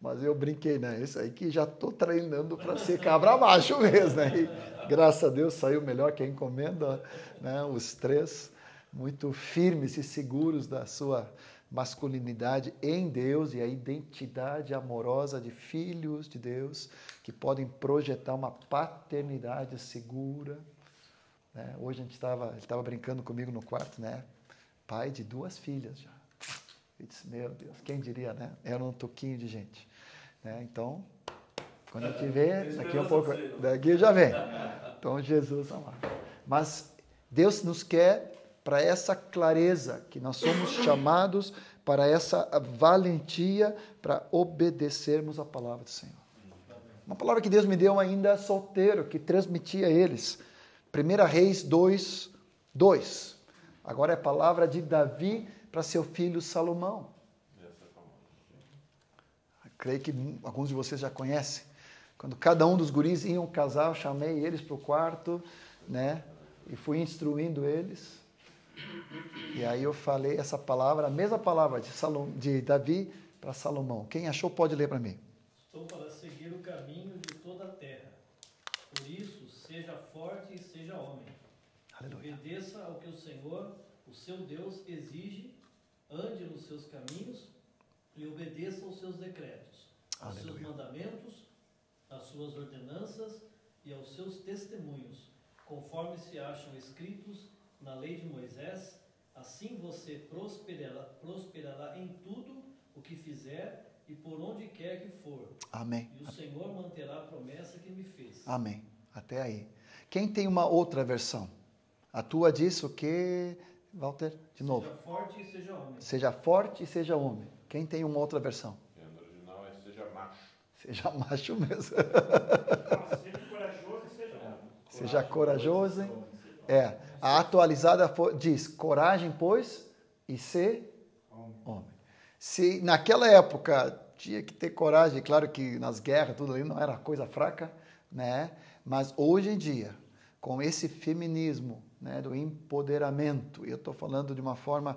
Mas eu brinquei, né? Isso aí que já estou treinando para ser cabra macho mesmo, né? E, graças a Deus saiu melhor que a encomenda, né? Os três muito firmes e seguros da sua masculinidade em Deus e a identidade amorosa de filhos de Deus que podem projetar uma paternidade segura. né? Hoje a gente estava, ele estava brincando comigo no quarto, né? Pai de duas filhas já. Eu disse, meu Deus, quem diria, né? Era um toquinho de gente. Né? Então, quando a gente vê, daqui a um pouco, daqui já vem. Então, Jesus amado. Mas Deus nos quer para essa clareza, que nós somos chamados para essa valentia para obedecermos a palavra do Senhor. Uma palavra que Deus me deu ainda solteiro, que transmiti a eles. 1 Reis 2, 2. Agora é a palavra de Davi para seu filho Salomão. Creio que alguns de vocês já conhecem. Quando cada um dos guris iam casar, eu chamei eles para o quarto, né? E fui instruindo eles. E aí eu falei essa palavra, a mesma palavra de, Salom, de Davi para Salomão. Quem achou pode ler para mim. Estou para seguir o caminho de toda a terra. Por isso, seja forte e seja homem. Aleluia. Obedeça ao que o Senhor, o seu Deus, exige, ande nos seus caminhos e obedeça aos seus decretos, aos seus Aleluia. mandamentos, às suas ordenanças e aos seus testemunhos, conforme se acham escritos na lei de Moisés. Assim você prosperará, prosperará em tudo o que fizer e por onde quer que for. Amém. E o Senhor manterá a promessa que me fez. Amém. Até aí. Quem tem uma outra versão? A tua diz o que, Walter? De novo. Seja forte e seja homem. Seja forte e seja homem. Quem tem uma outra versão? É, No original é seja macho. Seja macho mesmo. Seja corajoso e seja homem. Seja corajoso. hein? É. A atualizada diz: coragem, pois, e ser homem. Se naquela época tinha que ter coragem, claro que nas guerras, tudo ali não era coisa fraca, né? Mas hoje em dia, com esse feminismo, né, do empoderamento, eu estou falando de uma forma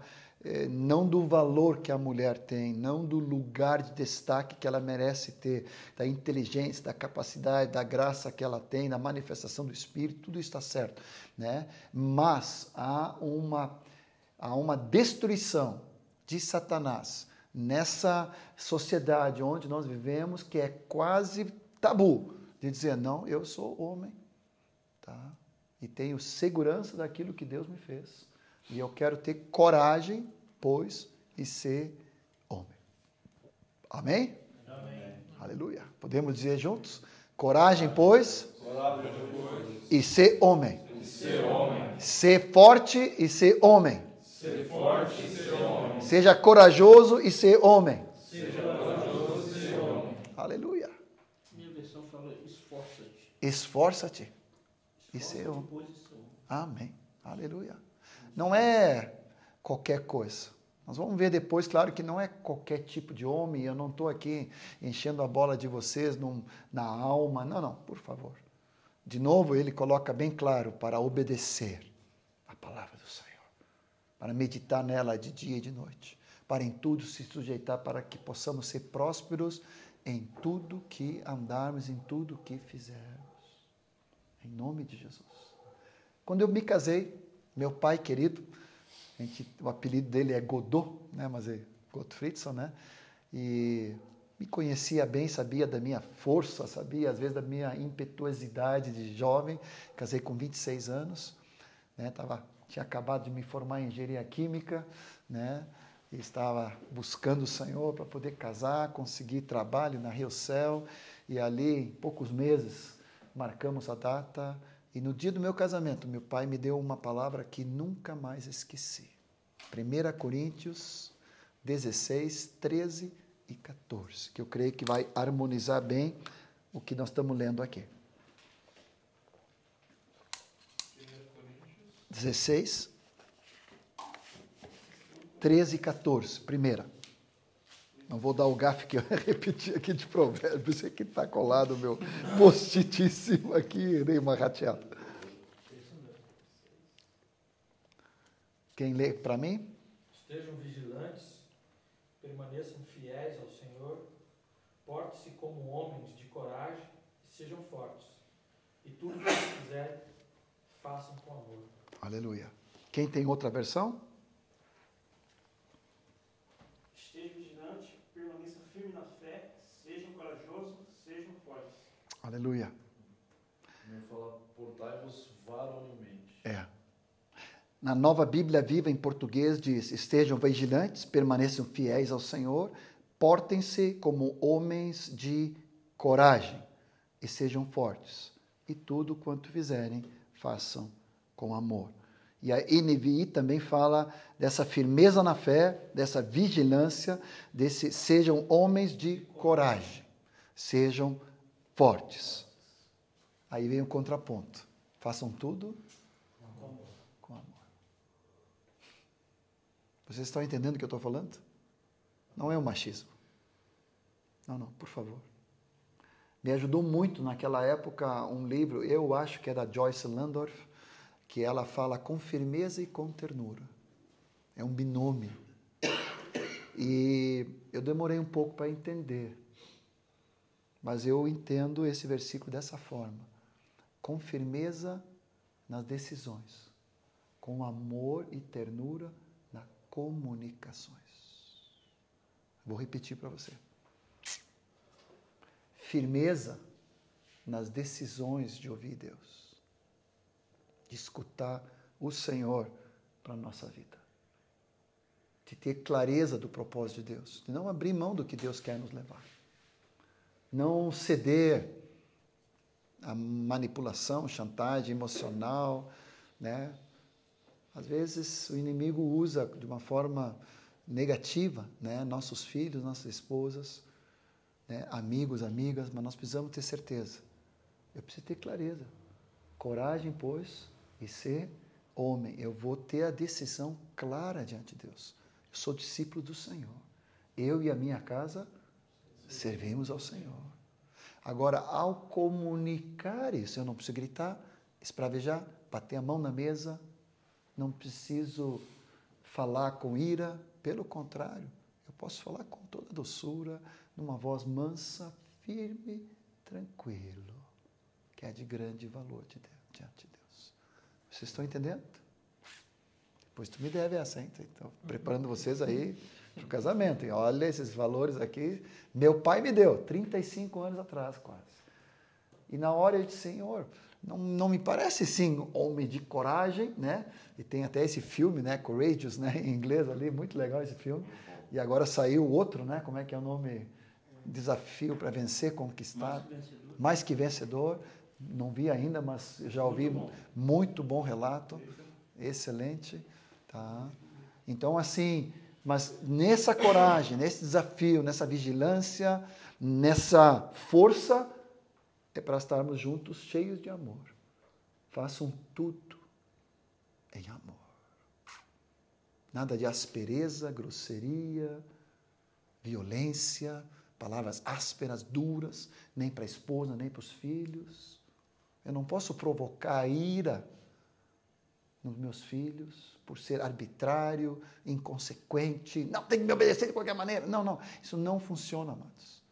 não do valor que a mulher tem, não do lugar de destaque que ela merece ter, da inteligência, da capacidade, da graça que ela tem, da manifestação do Espírito, tudo está certo, né? Mas há uma há uma destruição de Satanás nessa sociedade onde nós vivemos que é quase tabu de dizer não, eu sou homem, tá? E tenho segurança daquilo que Deus me fez. E eu quero ter coragem, pois, e ser homem. Amém? Amém. Aleluia. Podemos dizer juntos? Coragem, pois, e ser homem. Ser forte e ser homem. Seja corajoso e ser homem. Aleluia. Minha versão fala esforça-te. Esforça-te e ser homem. Amém. Aleluia. Não é qualquer coisa. Nós vamos ver depois, claro que não é qualquer tipo de homem. Eu não estou aqui enchendo a bola de vocês num- na alma. Não, não, por favor. De novo, ele coloca bem claro para obedecer a palavra do Senhor, para meditar nela de dia e de noite, para em tudo se sujeitar, para que possamos ser prósperos em tudo que andarmos, em tudo que fizermos. Em nome de Jesus. Quando eu me casei, meu pai querido, gente- o apelido dele é Godot, né? mas é Gottfriedson, né? E me conhecia bem, sabia da minha força, sabia às vezes da minha impetuosidade de jovem. Casei com 26 anos, né? Tava, tinha acabado de me formar em engenharia química, né? E estava buscando o Senhor para poder casar, conseguir trabalho na Rio Céu. E ali, em poucos meses, marcamos a data. E no dia do meu casamento, meu pai me deu uma palavra que nunca mais esqueci. 1 Coríntios 16, 13 e 14, que eu creio que vai harmonizar bem o que nós estamos lendo aqui. 16, 13 e 14, primeira. Não vou dar o gafe que eu repeti aqui de provérbios, esse aqui está colado, meu post-it em cima aqui, dei uma rateada. Quem lê para mim? Estejam vigilantes, permaneçam fiéis ao Senhor, porte-se como homens de coragem e sejam fortes. E tudo que fizerem, façam com amor. Aleluia. Quem tem outra versão? Esteja vigilante, permaneça firme na fé, sejam corajosos, sejam fortes. Aleluia. Também fala, portai-vos varonilmente. É. Na nova Bíblia Viva em português diz: estejam vigilantes, permaneçam fiéis ao Senhor, portem-se como homens de coragem e sejam fortes. E tudo quanto fizerem, façam com amor. E a NVI também fala dessa firmeza na fé, dessa vigilância, desse sejam homens de coragem, sejam fortes. Aí vem o contraponto. Façam tudo com amor. Vocês estão entendendo o que eu estou falando? Não é o machismo. Não, não, por favor. Me ajudou muito naquela época um livro, eu acho que é da Joyce Landorf, que ela fala com firmeza e com ternura. É um binômio. E eu demorei um pouco para entender. Mas eu entendo esse versículo dessa forma. Com firmeza nas decisões, com amor e ternura nas comunicações. Vou repetir para você. Firmeza nas decisões de ouvir Deus, de escutar o Senhor para a nossa vida, de ter clareza do propósito de Deus, de não abrir mão do que Deus quer nos levar. Não ceder à manipulação, chantagem emocional, né? Às vezes o inimigo usa de uma forma negativa, né? Nossos filhos, nossas esposas, né? amigos, amigas, mas nós precisamos ter certeza. Eu preciso ter clareza, coragem, pois, e ser homem. Eu vou ter a decisão clara diante de Deus. Eu sou discípulo do Senhor. Eu e a minha casa servimos ao Senhor. Agora, ao comunicar isso, eu não preciso gritar, espravejar, bater a mão na mesa, não preciso falar com ira, pelo contrário, eu posso falar com toda doçura, numa voz mansa, firme, tranquilo, que é de grande valor diante de Deus. Vocês estão entendendo? Pois tu me deve essa, hein? Então, preparando vocês aí para o casamento. E olha esses valores aqui. Meu pai me deu, 35 anos atrás, quase. E na hora eu disse, Senhor, não, não me parece sim homem de coragem, né? E tem até esse filme, né? Courageous, né? Em inglês ali, muito legal esse filme. E agora saiu outro, né? Como é que é o nome? Desafio para vencer, conquistar. Mais que vencedor. Mais que vencedor. Não vi ainda, mas já ouvi muito bom, muito bom relato. Excelente. Tá? Então, assim, mas nessa coragem, nesse desafio, nessa vigilância, nessa força, é para estarmos juntos cheios de amor. Façam tudo em amor. Nada de aspereza, grosseria, violência, palavras ásperas, duras, nem para a esposa, nem para os filhos. Eu não posso provocar ira nos meus filhos por ser arbitrário, inconsequente, não tem que me obedecer de qualquer maneira. Não, não, isso não funciona, amados.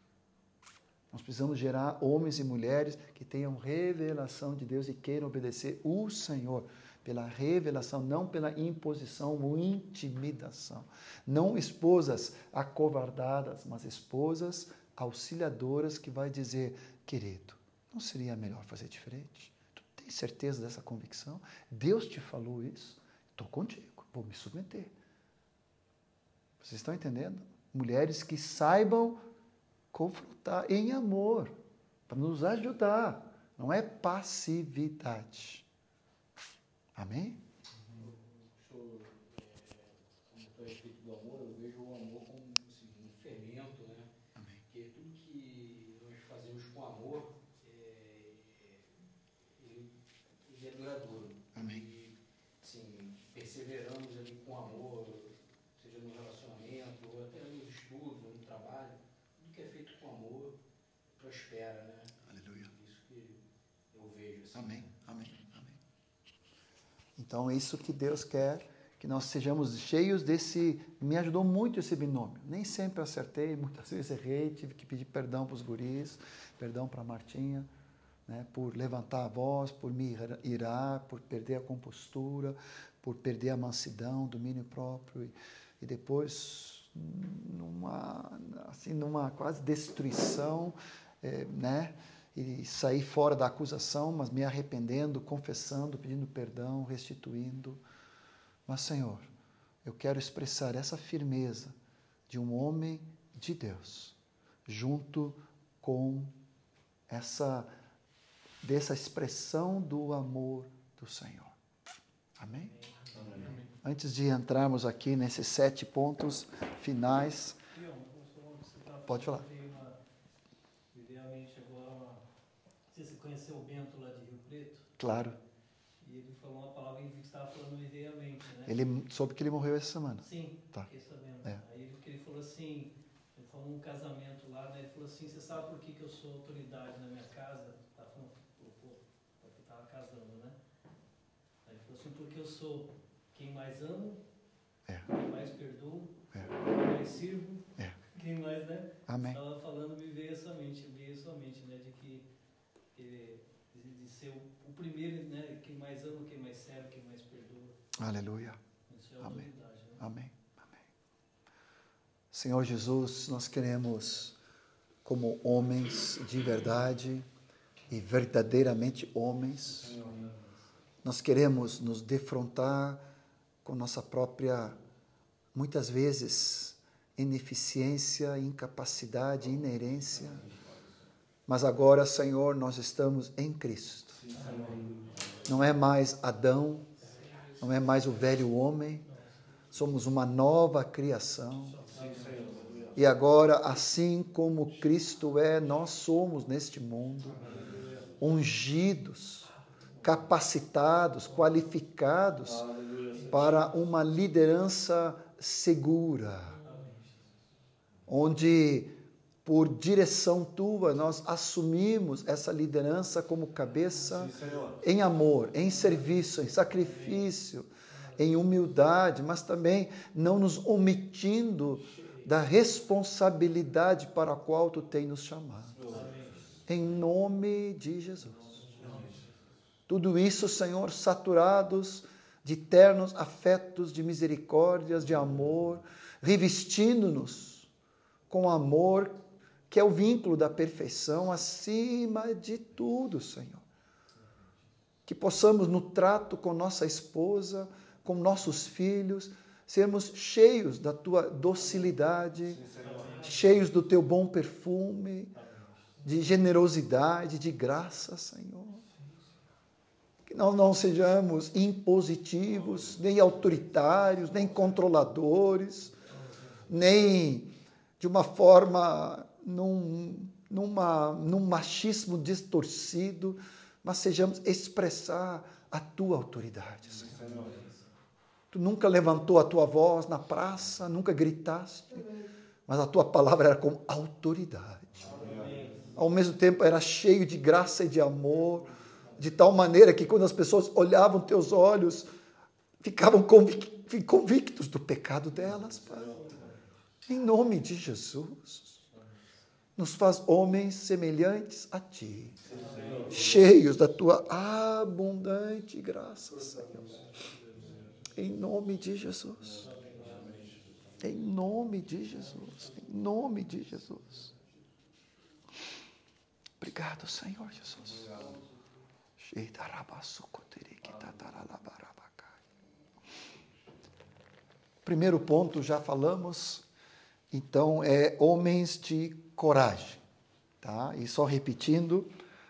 Nós precisamos gerar homens e mulheres que tenham revelação de Deus e queiram obedecer o Senhor pela revelação, não pela imposição ou intimidação. Não esposas acovardadas, mas esposas auxiliadoras que vai dizer, querido, não seria melhor fazer diferente? Tu tens certeza dessa convicção? Deus te falou isso? Estou contigo, vou me submeter. Vocês estão entendendo? Mulheres que saibam confrontar em amor, para nos ajudar. Não é passividade. Amém? Como a respeito do amor, eu vejo o amor como assim, um fermento, né? Amém. Porque tudo que nós fazemos com amor, é, ele, ele é duradouro. Amém. E, assim, perseveramos ali com amor, seja no relacionamento, ou até nos estudos, ou no trabalho, tudo que é feito com amor prospera, né? Aleluia. Isso que eu vejo. Assim. Amém. Amém. Amém. Então, é isso que Deus quer, que nós sejamos cheios desse. Me ajudou muito esse binômio. Nem sempre acertei, muitas vezes errei, tive que pedir perdão para os guris, perdão para a Martinha, né, por levantar a voz, por me irar, por perder a compostura, por perder a mansidão, domínio próprio. E, e depois, numa, assim, numa quase destruição, é, né? e sair fora da acusação, mas me arrependendo, confessando, pedindo perdão, restituindo. Mas, Senhor, eu quero expressar essa firmeza de um homem de Deus, junto com essa dessa expressão do amor do Senhor. Amém? Amém. Antes de entrarmos aqui nesses sete pontos finais, pode falar. Você conheceu o Bento lá de Rio Preto? Claro. E ele falou uma palavra que estava falando me veio à mente, né? Ele soube que ele morreu essa semana. Sim, Tá. fiquei sabendo. É. Aí ele, ele falou assim, ele falou num casamento lá, né? Ele falou assim, você sabe por que, que eu sou autoridade na minha casa? Tá falando, pô, pô, porque tava casando, né? Aí ele falou assim, porque eu sou quem mais amo, É. quem mais perdoo, É. quem mais sirvo, É. quem mais, né? Amém. Estava falando, me veio essa mente, veio essa mente, né? De que de, ser o, o primeiro, né? Quem mais ama, quem mais serve, quem mais perdoa. Aleluia. Isso é Amém. né? Amém. Amém. Senhor Jesus, nós queremos, como homens de verdade e verdadeiramente homens, nós queremos nos defrontar com nossa própria muitas vezes ineficiência, incapacidade, inerência. Mas agora, Senhor, nós estamos em Cristo. Não é mais Adão, não é mais o velho homem, somos uma nova criação. E agora, assim como Cristo é, nós somos neste mundo ungidos, capacitados, qualificados para uma liderança segura, onde por direção tua, nós assumimos essa liderança como cabeça em amor, em serviço, em sacrifício, em humildade, mas também não nos omitindo da responsabilidade para a qual tu tem nos chamado. Em nome de Jesus. Tudo isso, Senhor, saturados de ternos afetos, de misericórdias, de amor, revestindo-nos com amor que é o vínculo da perfeição acima de tudo, Senhor. Que possamos, no trato com nossa esposa, com nossos filhos, sermos cheios da tua docilidade, cheios do teu bom perfume, de generosidade, de graça, Senhor. Que nós não sejamos impositivos, nem autoritários, nem controladores, nem de uma forma num, numa, num machismo distorcido, mas sejamos expressar a tua autoridade, Senhor. Tu nunca levantou a tua voz na praça, nunca gritaste, mas a tua palavra era com autoridade. Ao mesmo tempo era cheio de graça e de amor, de tal maneira que quando as pessoas olhavam teus olhos, ficavam convictos do pecado delas, Pai. Em nome de Jesus nos faz homens semelhantes a Ti, cheios da Tua abundante graça, Senhor. Em nome de Jesus. Em nome de Jesus. Em nome de Jesus. Obrigado, Senhor Jesus. Primeiro ponto, já falamos, então, é homens de coragem. Tá? E só repetindo,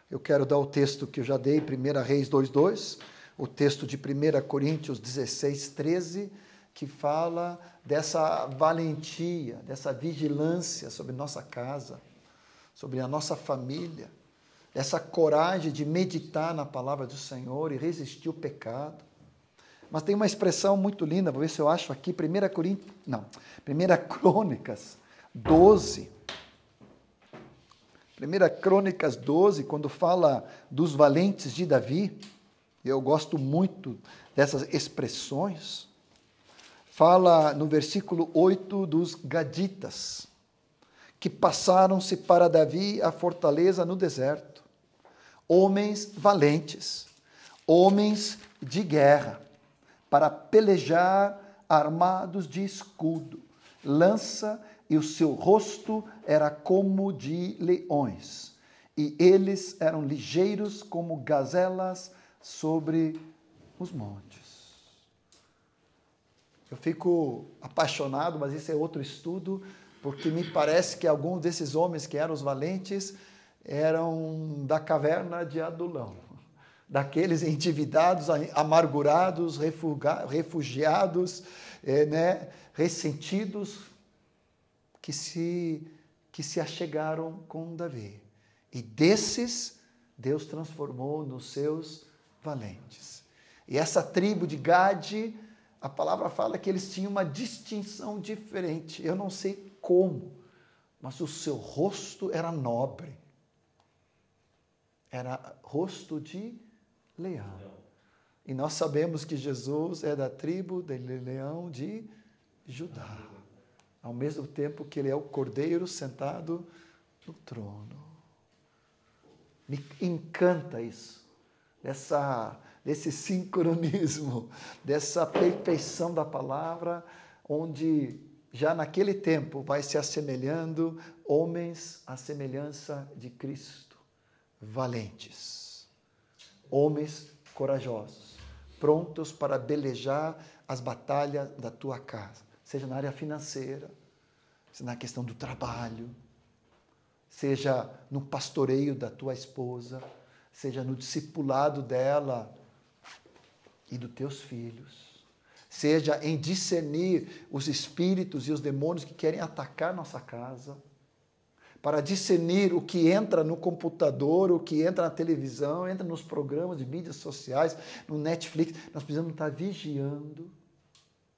eu quero dar o texto que eu já dei, 1 Reis 2,2, o texto de 1 Coríntios 16, 13, que fala dessa valentia, dessa vigilância sobre nossa casa, sobre a nossa família, essa coragem de meditar na palavra do Senhor e resistir o pecado. Mas tem uma expressão muito linda, vou ver se eu acho aqui, 1 Coríntios, não, 1 Crônicas 12, 1 Crônicas 12, quando fala dos valentes de Davi, eu gosto muito dessas expressões, fala no versículo 8 dos Gaditas, que passaram-se para Davi a fortaleza no deserto, homens valentes, homens de guerra, para pelejar armados de escudo, lança e o seu rosto era como de leões, e eles eram ligeiros como gazelas sobre os montes. Eu fico apaixonado, mas isso é outro estudo, porque me parece que alguns desses homens que eram os valentes eram da caverna de Adulão, daqueles endividados, amargurados, refugiados, é, né, ressentidos, que se, que se achegaram com Davi. E desses, Deus transformou nos seus valentes. E essa tribo de Gade, a palavra fala que eles tinham uma distinção diferente. Eu não sei como, mas o seu rosto era nobre. Era rosto de leão. E nós sabemos que Jesus é da tribo de leão de Judá ao mesmo tempo que ele é o cordeiro sentado no trono. Me encanta isso, dessa, desse sincronismo, dessa perfeição da palavra, onde já naquele tempo vai se assemelhando homens à semelhança de Cristo, valentes, homens corajosos, prontos para belejar as batalhas da tua casa seja na área financeira, seja na questão do trabalho, seja no pastoreio da tua esposa, seja no discipulado dela e dos teus filhos, seja em discernir os espíritos e os demônios que querem atacar nossa casa, para discernir o que entra no computador, o que entra na televisão, entra nos programas de mídias sociais, no Netflix. Nós precisamos estar vigiando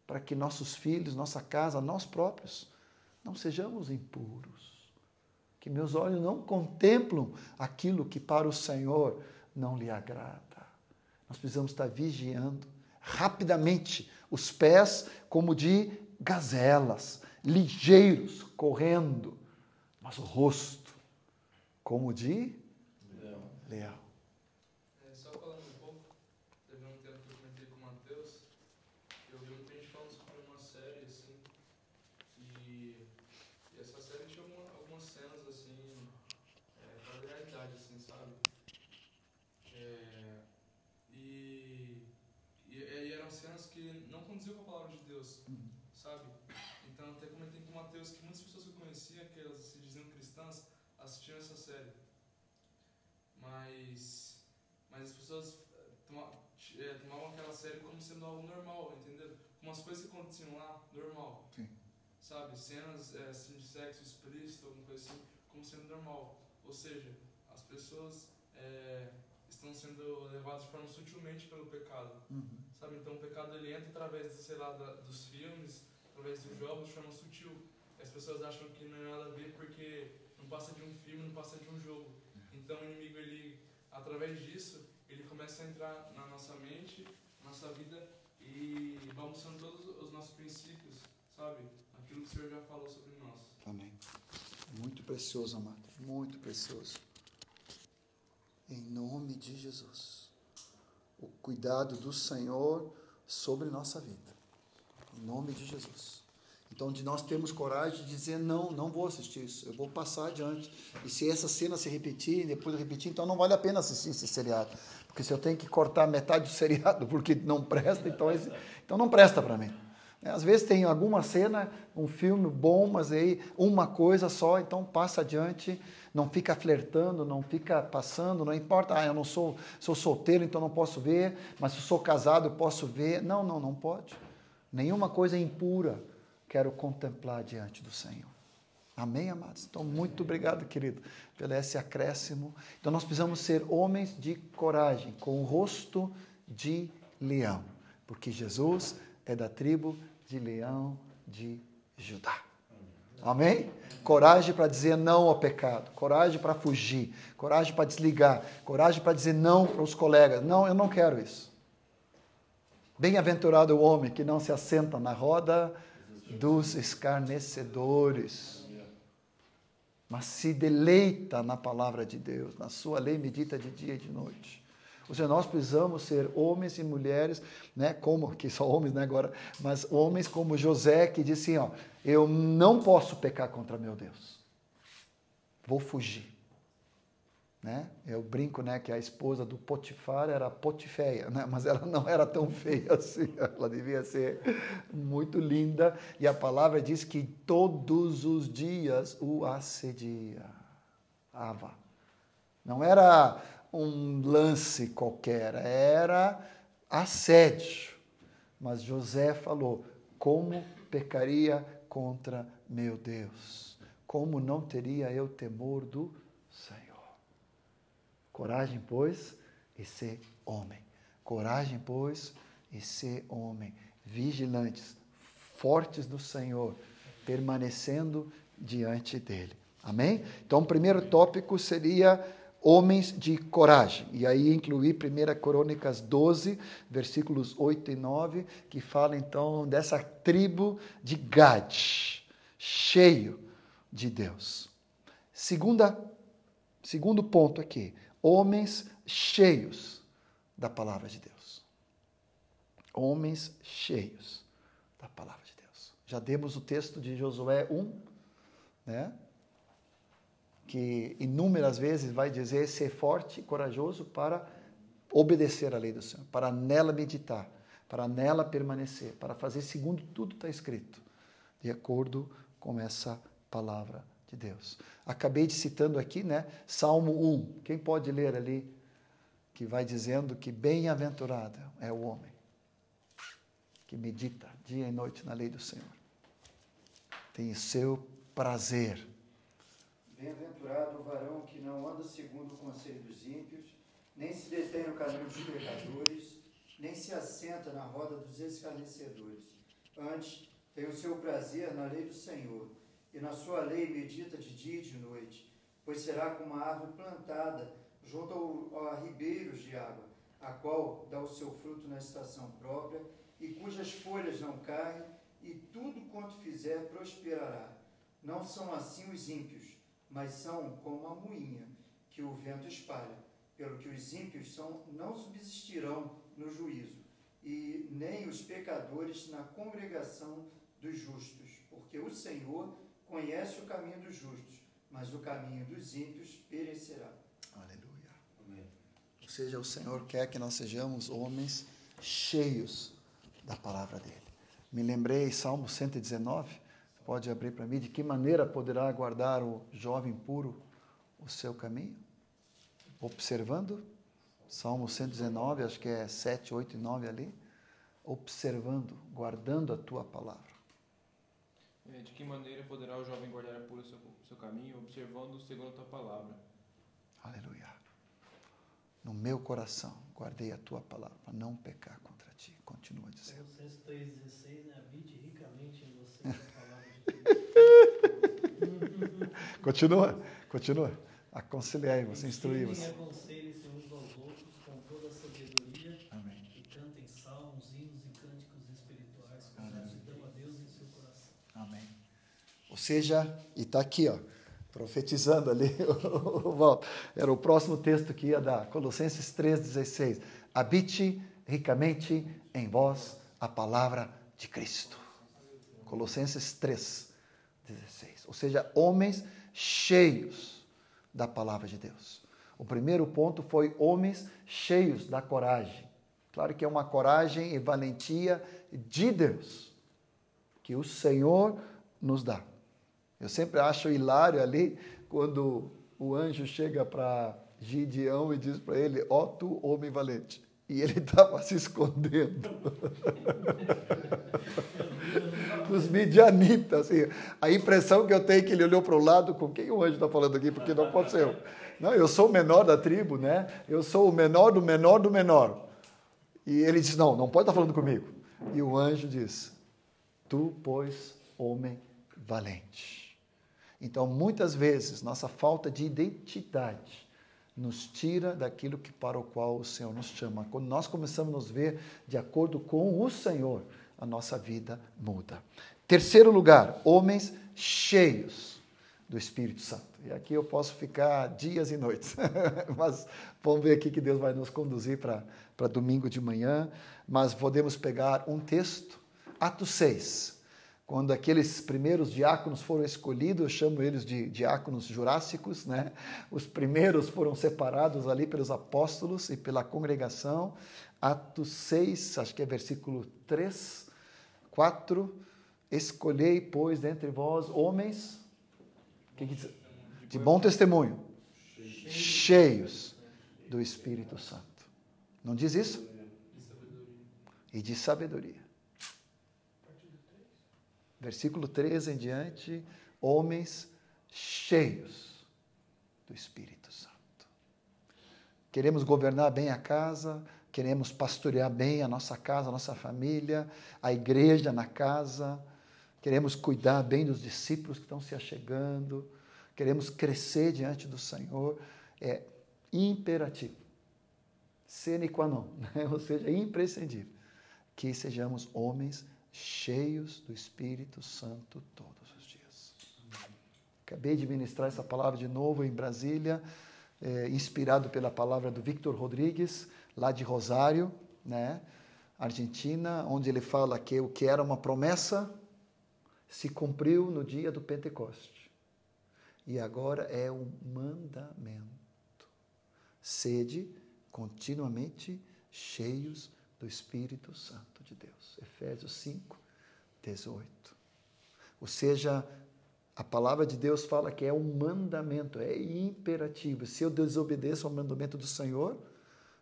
para que nossos filhos, nossa casa, nós próprios, não sejamos impuros. Que meus olhos não contemplam aquilo que para o Senhor não lhe agrada. Nós precisamos estar vigiando rapidamente, os pés como de gazelas, ligeiros, correndo, mas o rosto como de Leão. leão. É, só falando um pouco, teve um tempo que eu comentei com o Matheus, eu vi muita gente falando sobre uma série, assim, e, e essa série tinha alguma- algumas cenas, assim, é, fora da realidade, assim, sabe? É, e, e, e eram cenas que não condiziam com a palavra de Deus, sabe? Então, até comentei com o Matheus que muitas pessoas que eu conhecia, que elas se diziam cristãs, assistiam essa série. Mas, mas as pessoas eh, eh, tomavam aquela série como sendo algo normal, entendeu? Como as coisas que aconteciam lá, normal. Sim. Sabe? Cenas eh, assim, de sexo explícito, alguma coisa assim, como sendo normal. Ou seja, as pessoas eh, estão sendo levadas de forma sutilmente pelo pecado. Sabe? Então o pecado ele entra através, sei lá, da, dos filmes, através dos jogos, de forma sutil. As pessoas acham que não é nada a ver porque não passa de um filme, não passa de um jogo. Então o inimigo, ele, através disso, começa a entrar na nossa mente, nossa vida e bagunçando todos os nossos princípios, sabe? Aquilo que o Senhor já falou sobre nós. Amém. Muito precioso, amado. Muito precioso. Em nome de Jesus. O cuidado do Senhor sobre nossa vida. Em nome de Jesus. Então, de nós termos coragem de dizer: não, não vou assistir isso, eu vou passar adiante. E se essa cena se repetir, depois repetir, então não vale a pena assistir esse seriado. Porque se eu tenho que cortar metade do seriado porque não presta, então, esse, então não presta para mim. É, Às vezes tem alguma cena, um filme bom, mas aí uma coisa só, então passa adiante, não fica flertando, não fica passando, não importa, ah, eu não sou, sou solteiro, então não posso ver, mas se sou casado eu posso ver. Não, não, não pode. Nenhuma coisa impura quero contemplar diante do Senhor. Amém, amados? Então, muito obrigado, querido, pelo esse acréscimo. Então, nós precisamos ser homens de coragem, com o rosto de leão, porque Jesus é da tribo de leão de Judá. Amém? Coragem para dizer não ao pecado, coragem para fugir, coragem para desligar, coragem para dizer não para os colegas. Não, eu não quero isso. Bem-aventurado o homem que não se assenta na roda dos escarnecedores, mas se deleita na palavra de Deus, na sua lei medita de dia e de noite. Ou seja, nós precisamos ser homens e mulheres, né, como, que só homens né, agora, mas homens como José, que disse assim, ó, eu não posso pecar contra meu Deus, vou fugir. Né? Eu brinco né, que a esposa do Potifar era Potifeia, né? mas ela não era tão feia assim, ela devia ser muito linda, e a palavra diz que todos os dias o assedia. Ava. Não era um lance qualquer, era assédio. Mas José falou: como pecaria contra meu Deus? Como não teria eu temor do Senhor? Coragem, pois, e ser homem. Coragem, pois, e ser homem. Vigilantes, fortes do Senhor, permanecendo diante dele. Amém? Então, o primeiro tópico seria homens de coragem. E aí incluir 1 Crônicas 12, versículos 8 e 9, que fala então dessa tribo de Gad, cheio de Deus. Segunda, segundo ponto aqui, homens cheios da palavra de Deus. Homens cheios da palavra de Deus. Já demos o texto de Josué 1, né? que inúmeras vezes vai dizer ser forte e corajoso para obedecer a lei do Senhor, para nela meditar, para nela permanecer, para fazer segundo tudo está escrito. de acordo com essa palavra de Deus. Acabei de citando aqui, né, Salmo 1. Quem pode ler ali que vai dizendo que bem-aventurado é o homem que medita dia e noite na lei do Senhor. Tem seu prazer. Bem-aventurado o varão que não anda segundo o conselho dos ímpios, nem se detém no caminho dos pecadores, nem se assenta na roda dos escarnecedores. Antes, tem o seu prazer na lei do Senhor, e na sua lei medita de dia e de noite, pois será como uma árvore plantada junto ao, a ribeiros de água, a qual dá o seu fruto na estação própria, e cujas folhas não caem, e tudo quanto fizer prosperará. Não são assim os ímpios, mas são como a moinha que o vento espalha. Pelo que os ímpios são, não subsistirão no juízo, e nem os pecadores na congregação dos justos, porque o Senhor conhece o caminho dos justos, mas o caminho dos ímpios perecerá. Aleluia. Amém. Ou seja, o Senhor quer que nós sejamos homens cheios da palavra dele. Me lembrei, Salmo 119, pode abrir para mim, de que maneira poderá guardar o jovem puro o seu caminho? Observando, Salmo 119, acho que é 7, 8 e 9 ali, observando, guardando a tua palavra. É, de que maneira poderá o jovem guardar puro o seu, seu caminho, observando segundo a tua palavra? Aleluia. No meu coração guardei a tua palavra, para não pecar contra ti. Continua dizendo. Colossenses 3,16, né? Habite ricamente em você a palavra de Deus. continua, continua. Aconselhei, você instruiu. Você. Aconselhem-se uns aos outros com toda a sabedoria Amém. e cantem salmos, hinos e cânticos espirituais com gratidão a Deus em seu coração. Amém. Ou seja, e está aqui, ó, profetizando ali, era o próximo texto que ia dar, Colossenses 3,16. Habite ricamente em vós a palavra de Cristo. Colossenses 3, 16. Ou seja, homens cheios da palavra de Deus. O primeiro ponto foi homens cheios da coragem. Claro que é uma coragem e valentia de Deus que o Senhor nos dá. Eu sempre acho hilário ali quando o anjo chega para Gideão e diz para ele: Ó, oh, tu, homem valente. E ele estava se escondendo. Os midianitas. Assim. A impressão que eu tenho é que ele olhou para o lado, com quem o anjo está falando aqui? Porque não pode ser eu. Não, eu sou o menor da tribo, né? Eu sou o menor do menor do menor. E ele diz: Não, não pode estar tá falando comigo. E o anjo diz: Tu, pois, homem valente. Então, muitas vezes, nossa falta de identidade nos tira daquilo que para o qual o Senhor nos chama. Quando nós começamos a nos ver de acordo com o Senhor, a nossa vida muda. Terceiro lugar, homens cheios do Espírito Santo. E aqui eu posso ficar dias e noites, mas vamos ver aqui que Deus vai nos conduzir para domingo de manhã. Mas podemos pegar um texto, Atos 6, quando aqueles primeiros diáconos foram escolhidos, eu chamo eles de diáconos jurássicos, né? Os primeiros foram separados ali pelos apóstolos e pela congregação. Atos 6, acho que é versículo 3, 4. Escolhei, pois, dentre vós homens que diz? de bom testemunho, cheios do Espírito Santo. Não diz isso? E de sabedoria versículo 13 em diante, homens cheios do Espírito Santo. Queremos governar bem a casa, queremos pastorear bem a nossa casa, a nossa família, a igreja na casa, queremos cuidar bem dos discípulos que estão se achegando, queremos crescer diante do Senhor. É imperativo, sine qua non, né? ou seja, imprescindível que sejamos homens cheios do Espírito Santo todos os dias. Acabei de ministrar essa palavra de novo em Brasília, é, inspirado pela palavra do Victor Rodrigues, lá de Rosário, né, Argentina, onde ele fala que o que era uma promessa se cumpriu no dia do Pentecoste. E agora é um mandamento. Sede continuamente cheios do Espírito Santo de Deus. Efésios 5, 18. Ou seja, a palavra de Deus fala que é um mandamento, é imperativo. Se eu desobedeço ao mandamento do Senhor,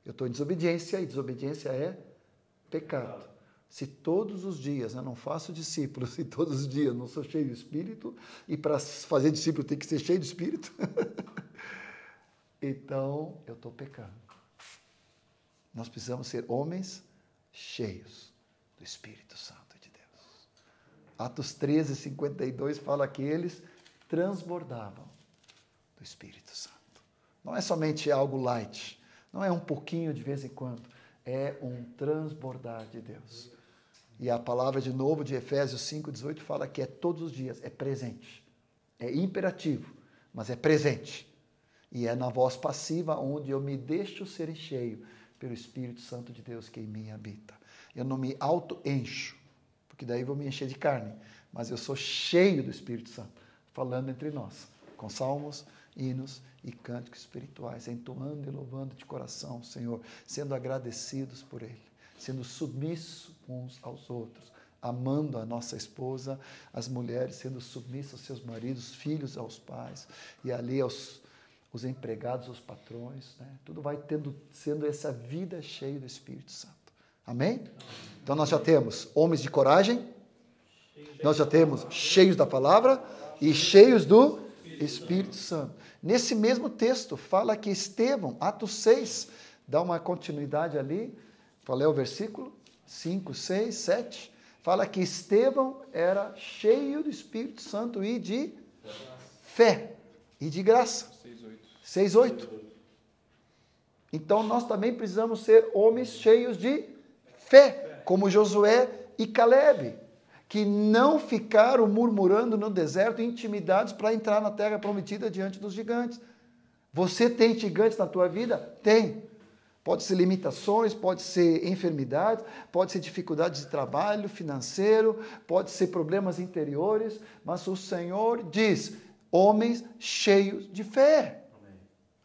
eu estou em desobediência, e desobediência é pecado. Se todos os dias eu não faço discípulos, se todos os dias não sou cheio do Espírito, e para fazer discípulo tem que ser cheio do Espírito, então eu estou pecando. Nós precisamos ser homens cheios do Espírito Santo de Deus. Atos 13, 52 fala que eles transbordavam do Espírito Santo. Não é somente algo light, não é um pouquinho de vez em quando, é um transbordar de Deus. E a palavra de novo de Efésios 5:18 fala que é todos os dias, é presente. É imperativo, mas é presente. E é na voz passiva onde eu me deixo ser cheio pelo Espírito Santo de Deus que em mim habita. Eu não me auto-encho, porque daí vou me encher de carne, mas eu sou cheio do Espírito Santo, falando entre nós, com salmos, hinos e cânticos espirituais, entoando e louvando de coração, Senhor, sendo agradecidos por Ele, sendo submissos uns aos outros, amando a nossa esposa, as mulheres sendo submissas aos seus maridos, filhos aos pais, e ali aos os empregados, os patrões, né? tudo vai tendo, sendo essa vida cheia do Espírito Santo. Amém? Então nós já temos homens de coragem, nós já temos cheios da palavra e cheios do Espírito Santo. Nesse mesmo texto, fala que Estevão, Atos 6, dá uma continuidade ali. Qual é o versículo? 5, 6, 7. Fala que Estevão era cheio do Espírito Santo e de fé e de graça. 6, 8. Então nós também precisamos ser homens cheios de fé, como Josué e Caleb, que não ficaram murmurando no deserto, intimidados para entrar na terra prometida diante dos gigantes. Você tem gigantes na tua vida? Tem. Pode ser limitações, pode ser enfermidades, pode ser dificuldades de trabalho, financeiro, pode ser problemas interiores, mas o Senhor diz: homens cheios de fé.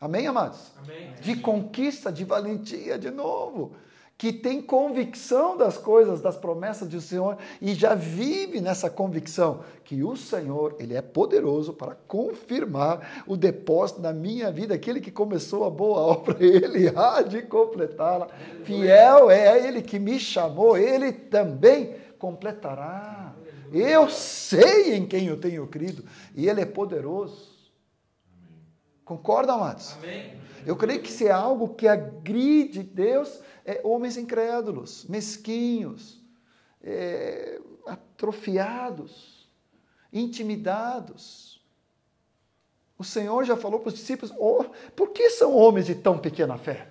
Amém, amados? Amém. De conquista, de valentia, de novo. Que tem convicção das coisas, das promessas do Senhor e já vive nessa convicção que o Senhor, Ele é poderoso para confirmar o depósito na minha vida. Aquele que começou a boa obra, Ele há de completá-la. Fiel é Ele que me chamou, Ele também completará. Eu sei em quem eu tenho crido e Ele é poderoso. Concorda, amados? Amém. Eu creio que se é algo que agride Deus, é homens incrédulos, mesquinhos, é, atrofiados, intimidados. O Senhor já falou para os discípulos: oh, por que são homens de tão pequena fé?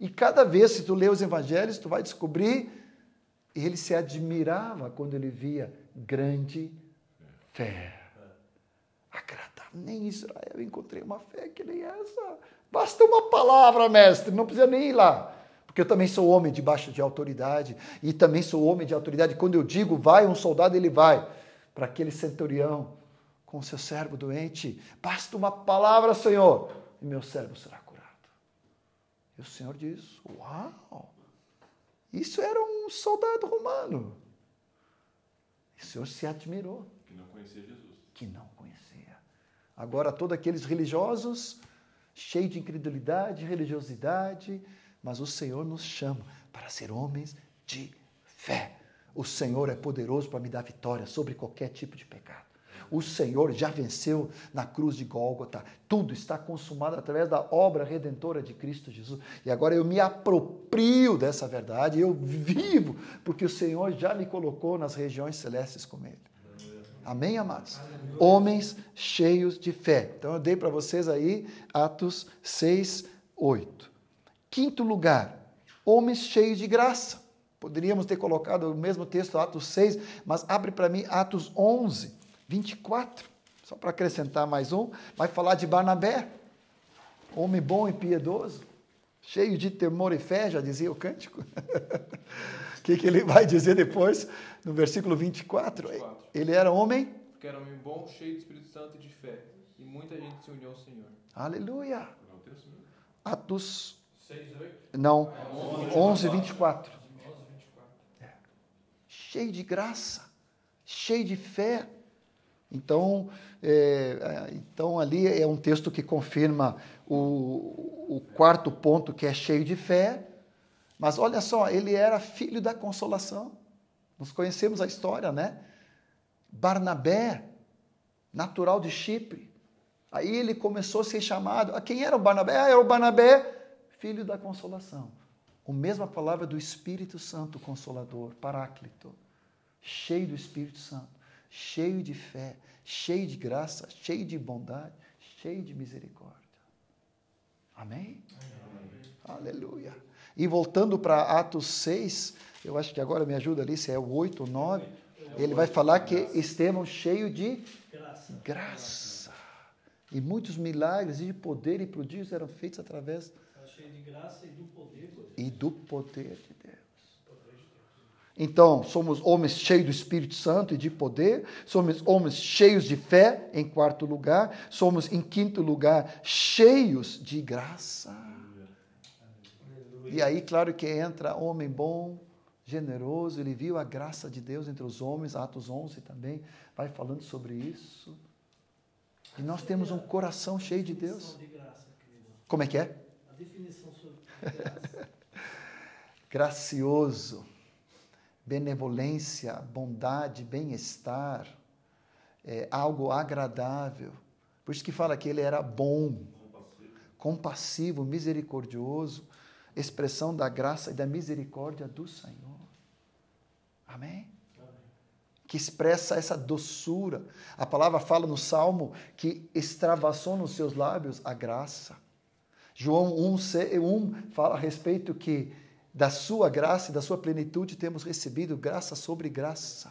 E cada vez, se tu lê os evangelhos, tu vai descobrir, ele se admirava quando ele via grande fé. Agradável. Nem em Israel encontrei uma fé que nem essa. Basta uma palavra, mestre, não precisa nem ir lá. Porque eu também sou homem debaixo de autoridade. E também sou homem de autoridade. Quando eu digo vai um soldado, ele vai. Para aquele centurião com seu servo doente, basta uma palavra, Senhor, e meu servo será curado. E o Senhor diz: Uau! Isso era um soldado romano. E o Senhor se admirou. Que não conhecia Jesus. Que não. Agora, todos aqueles religiosos, cheios de incredulidade, religiosidade, mas o Senhor nos chama para ser homens de fé. O Senhor é poderoso para me dar vitória sobre qualquer tipo de pecado. O Senhor já venceu na cruz de Gólgota. Tudo está consumado através da obra redentora de Cristo Jesus. E agora eu me aproprio dessa verdade, eu vivo, porque o Senhor já me colocou nas regiões celestes com Ele. Amém, amados? Homens cheios de fé. Então eu dei para vocês aí Atos 6, 8. Quinto lugar, homens cheios de graça. Poderíamos ter colocado o mesmo texto, Atos 6, mas abre para mim Atos 11, 24. Só para acrescentar mais um, vai falar de Barnabé, homem bom e piedoso, cheio de temor e fé, já dizia o cântico. O que, que ele vai dizer depois, no versículo 24? 24. Ele era homem Porque era homem bom, cheio do Espírito Santo e de fé. E muita gente se uniu ao Senhor. Aleluia. Atos, 6, 8, não, 11, 24. 11, 24. Cheio de graça, cheio de fé. Então, é, é, então ali é um texto que confirma o, o quarto ponto, que é cheio de fé. Mas olha só, ele era filho da consolação. Nós conhecemos a história, né? Barnabé, natural de Chipre. Aí ele começou a ser chamado. A quem era o Barnabé? Ah, era o Barnabé, filho da consolação. A mesma palavra do Espírito Santo Consolador, Paráclito. Cheio do Espírito Santo, cheio de fé, cheio de graça, cheio de bondade, cheio de misericórdia. Amém? Amém. Aleluia. E voltando para Atos 6, eu acho que agora me ajuda ali, se é o 8 ou 9, ele vai falar que Estevão cheio de graça. E muitos milagres e de poder e prodígios eram feitos através cheio de graça e do poder. E do poder de Deus. Então, somos homens cheios do Espírito Santo e de poder, somos homens cheios de fé, em quarto lugar, somos, em quinto lugar, cheios de graça. E aí, claro que entra homem bom, generoso, ele viu a graça de Deus entre os homens, Atos 11 também vai falando sobre isso. E nós temos um coração cheio de Deus. Como é que é? A definição sobre graça. Gracioso, benevolência, bondade, bem-estar, é, algo agradável. Por isso que fala que ele era bom, compassivo, misericordioso, expressão da graça e da misericórdia do Senhor. Amém? Que expressa essa doçura. A palavra fala no Salmo que extravassou nos seus lábios a graça. João 1, 1 fala a respeito que da sua graça e da sua plenitude temos recebido graça sobre graça.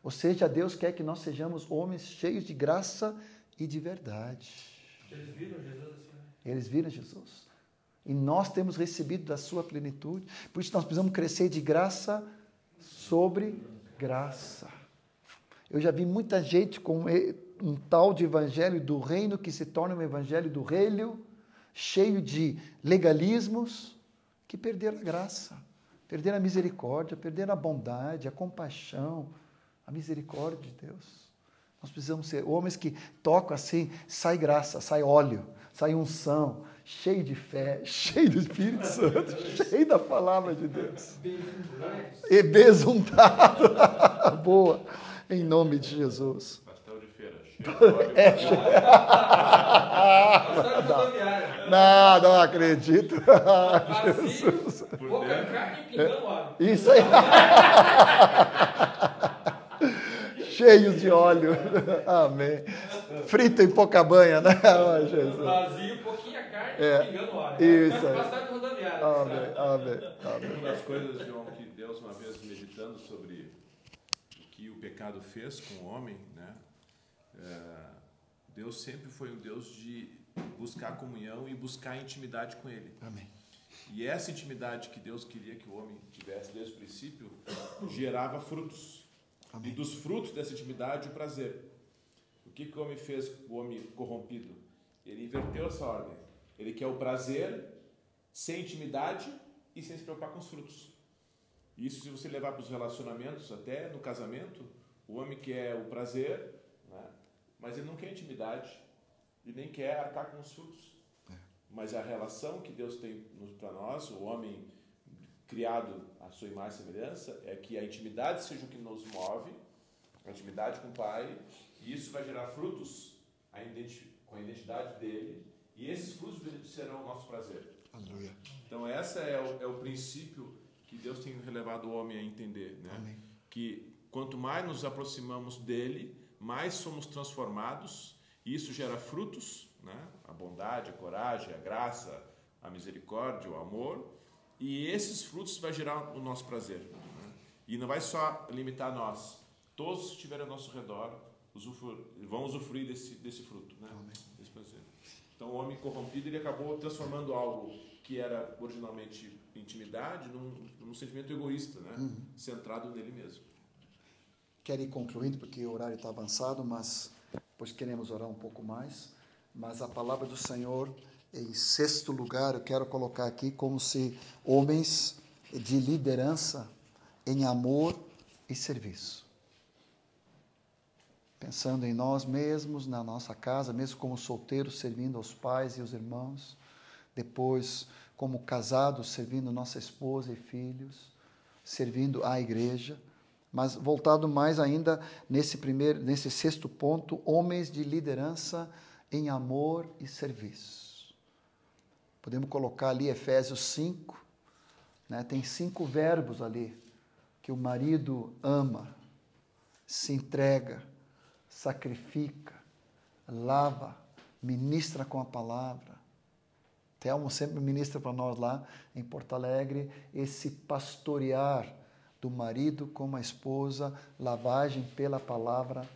Ou seja, Deus quer que nós sejamos homens cheios de graça e de verdade. Eles viram Jesus assim. Né? Eles viram Jesus. E nós temos recebido da sua plenitude. Por isso nós precisamos crescer de graça sobre graça. Eu já vi muita gente com um tal de evangelho do reino que se torna um evangelho do reino, cheio de legalismos, que perderam a graça, perderam a misericórdia, perderam a bondade, a compaixão, a misericórdia de Deus. Nós precisamos ser homens que tocam assim, sai graça, sai óleo, sai unção, cheio de fé, cheio do Espírito Santo, cheio da palavra de Deus. E besuntado. Boa. Em nome de Jesus. Pastel de feira. É, não, não acredito. Jesus. Óleo. Isso aí. Cheios de óleo. Amém. Frito em pouca banha, né? Oh, Jesus. Vazio, pouquinha carne, É. Isso aí. Bastante rodoviária. Amém, amém, amém. Uma das coisas, João, que Deus, uma vez meditando sobre o que o pecado fez com o homem, né? É, Deus sempre foi um Deus de buscar comunhão e buscar intimidade com Ele. Amém. E essa intimidade que Deus queria que o homem tivesse desde o princípio gerava frutos. Amém. E dos frutos dessa intimidade, o prazer. O que, que o homem fez com o homem corrompido? Ele inverteu essa ordem. Ele quer o prazer sem intimidade e sem se preocupar com os frutos. Isso, se você levar para os relacionamentos, até no casamento, o homem quer o prazer, né? mas ele não quer intimidade e nem quer arcar com os frutos. Mas a relação que Deus tem para nós, o homem criado à sua imagem e semelhança, é que a intimidade seja o que nos move, a intimidade com o Pai, e isso vai gerar frutos com a identidade dele, e esses frutos serão o nosso prazer. Aleluia. Então, esse é o, é o princípio que Deus tem relevado o homem a entender. Né? Amém. Que quanto mais nos aproximamos dele, mais somos transformados, e isso gera frutos, né? a bondade, a coragem, a graça, a misericórdia, o amor, e esses frutos vai gerar o nosso prazer. né? E não vai só limitar nós, todos que estiverem ao nosso redor vão usufruir desse, desse fruto, né? prazer. Então, o homem corrompido ele acabou transformando algo que era originalmente intimidade num, num sentimento egoísta, né? centrado nele mesmo. Quero ir concluindo, porque o horário está avançado, mas pois queremos orar um pouco mais. Mas a palavra do Senhor, em sexto lugar, eu quero colocar aqui como se homens de liderança em amor e serviço. Pensando em nós mesmos, na nossa casa, mesmo como solteiros, servindo aos pais e os irmãos, depois como casados, servindo nossa esposa e filhos, servindo a igreja, mas voltado mais ainda nesse primeiro, nesse sexto ponto, homens de liderança em amor e serviço. Podemos colocar ali Efésios 5, né? tem cinco verbos ali que o marido ama, se entrega, sacrifica, lava, ministra com a palavra. Telmo sempre ministra para nós lá em Porto Alegre esse pastorear do marido com a esposa, lavagem pela palavra,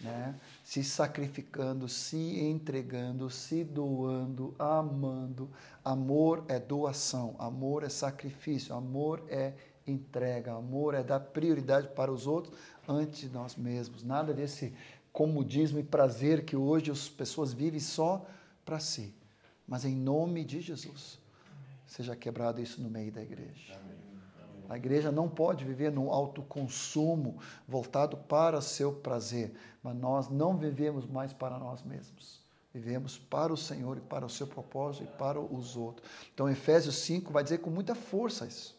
né? se sacrificando, se entregando, se doando, amando. Amor é doação, amor é sacrifício, amor é entrega, amor é dar prioridade para os outros antes de nós mesmos. Nada desse comodismo e prazer que hoje as pessoas vivem só para si. Mas em nome de Jesus, seja quebrado isso no meio da igreja. A igreja não pode viver num autoconsumo voltado para seu prazer, mas nós não vivemos mais para nós mesmos. Vivemos para o Senhor e para o seu propósito e para os outros. Então, Efésios 5 vai dizer com muita força isso.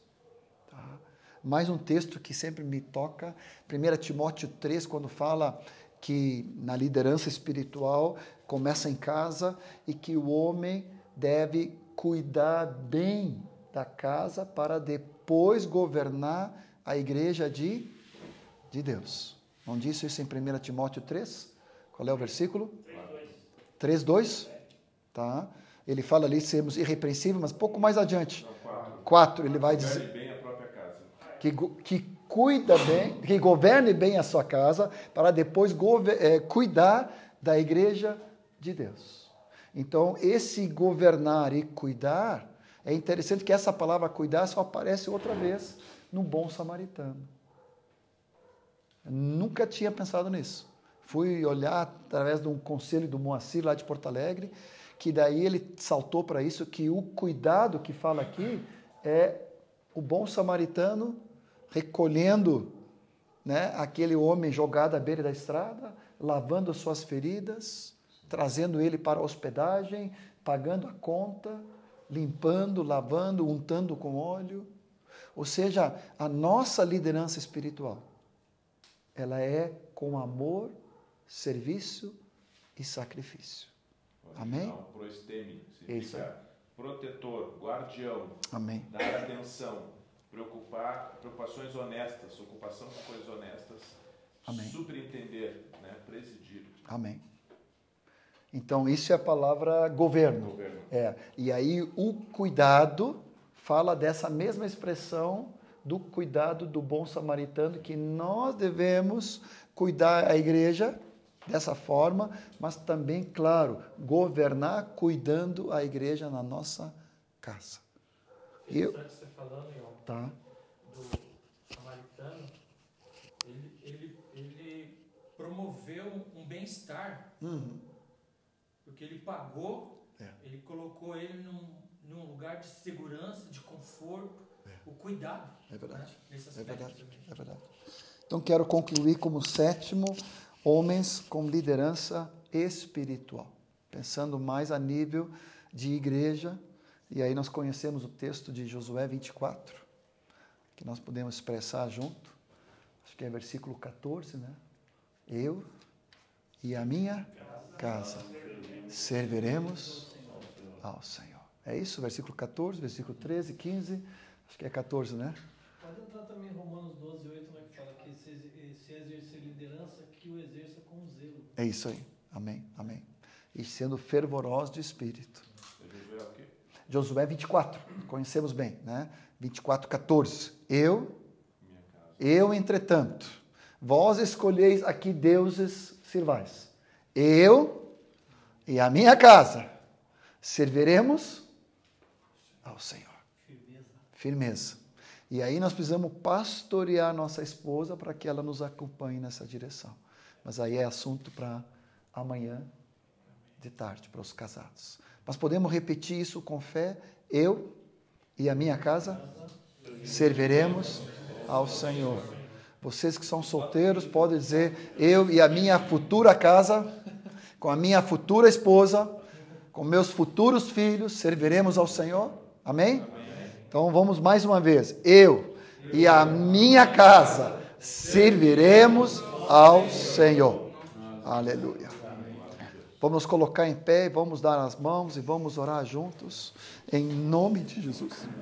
Tá? Mais um texto que sempre me toca, 1 Timóteo 3, quando fala que na liderança espiritual começa em casa e que o homem deve cuidar bem da casa para depois governar a igreja de, de Deus. Não disse isso em 1 Timóteo 3? Qual é o versículo? 3, 2. Tá? Ele fala ali sermos irrepreensíveis, mas pouco mais adiante. 4, ele vai dizer. bem a própria casa. Que, que cuida bem, que governe bem a sua casa, para depois é, cuidar da igreja de Deus. Então, esse governar e cuidar, é interessante que essa palavra cuidar só aparece outra vez no bom samaritano. Eu nunca tinha pensado nisso. Fui olhar através de um conselho do Moacir lá de Porto Alegre, que daí ele saltou para isso, que o cuidado que fala aqui é o bom samaritano recolhendo né, aquele homem jogado à beira da estrada, lavando suas feridas, trazendo ele para a hospedagem, pagando a conta, limpando, lavando, untando com óleo. Ou seja, a nossa liderança espiritual, ela é com amor, serviço e sacrifício. Amém? Proesteme, Isso. protetor, guardião, Amém. dar atenção, preocupar, preocupações honestas, ocupação com coisas honestas, Amém. superintender, né, presidir. Amém. Então, isso é a palavra governo. Governo. É. E aí, o cuidado fala dessa mesma expressão do cuidado do bom samaritano, que nós devemos cuidar a igreja dessa forma, mas também, claro, governar cuidando a igreja na nossa casa. Eu, Interessante você falando, Ion, tá. do samaritano, ele, ele, ele promoveu um bem-estar, Uhum. porque ele pagou, É. ele colocou ele num, num lugar de segurança, de conforto, o cuidado. É verdade. Né? É verdade, também. é verdade. Então quero concluir como sétimo, homens com liderança espiritual, pensando mais a nível de igreja, e aí nós conhecemos o texto de Josué 24, que nós podemos expressar junto, acho que é versículo 14, né? Eu e a minha casa serviremos ao Senhor. É isso, versículo 14, versículo 13, 15, acho que é 14, né? Pode entrar também em Romanos 12, 8, né, que fala que se, se exercer liderança, que o exerça com zelo. É isso aí. Amém. Amém. E sendo fervorosos de espírito. Josué o quê? Josué 24, conhecemos bem, né? 24, 14. Eu, eu, entretanto, vós escolheis aqui deuses sirvais. Eu e a minha casa serviremos ao Senhor. Firmeza. Firmeza. E aí nós precisamos pastorear nossa esposa para que ela nos acompanhe nessa direção. Mas aí é assunto para amanhã de tarde, para os casados. Mas podemos repetir isso com fé. Eu e a minha casa serviremos ao Senhor. Vocês que são solteiros podem dizer: eu e a minha futura casa, com a minha futura esposa, com meus futuros filhos, serviremos ao Senhor. Amém? Então vamos mais uma vez. Eu e a minha casa serviremos ao Senhor. Aleluia. Vamos nos colocar em pé, vamos dar as mãos e vamos orar juntos, em nome de Jesus.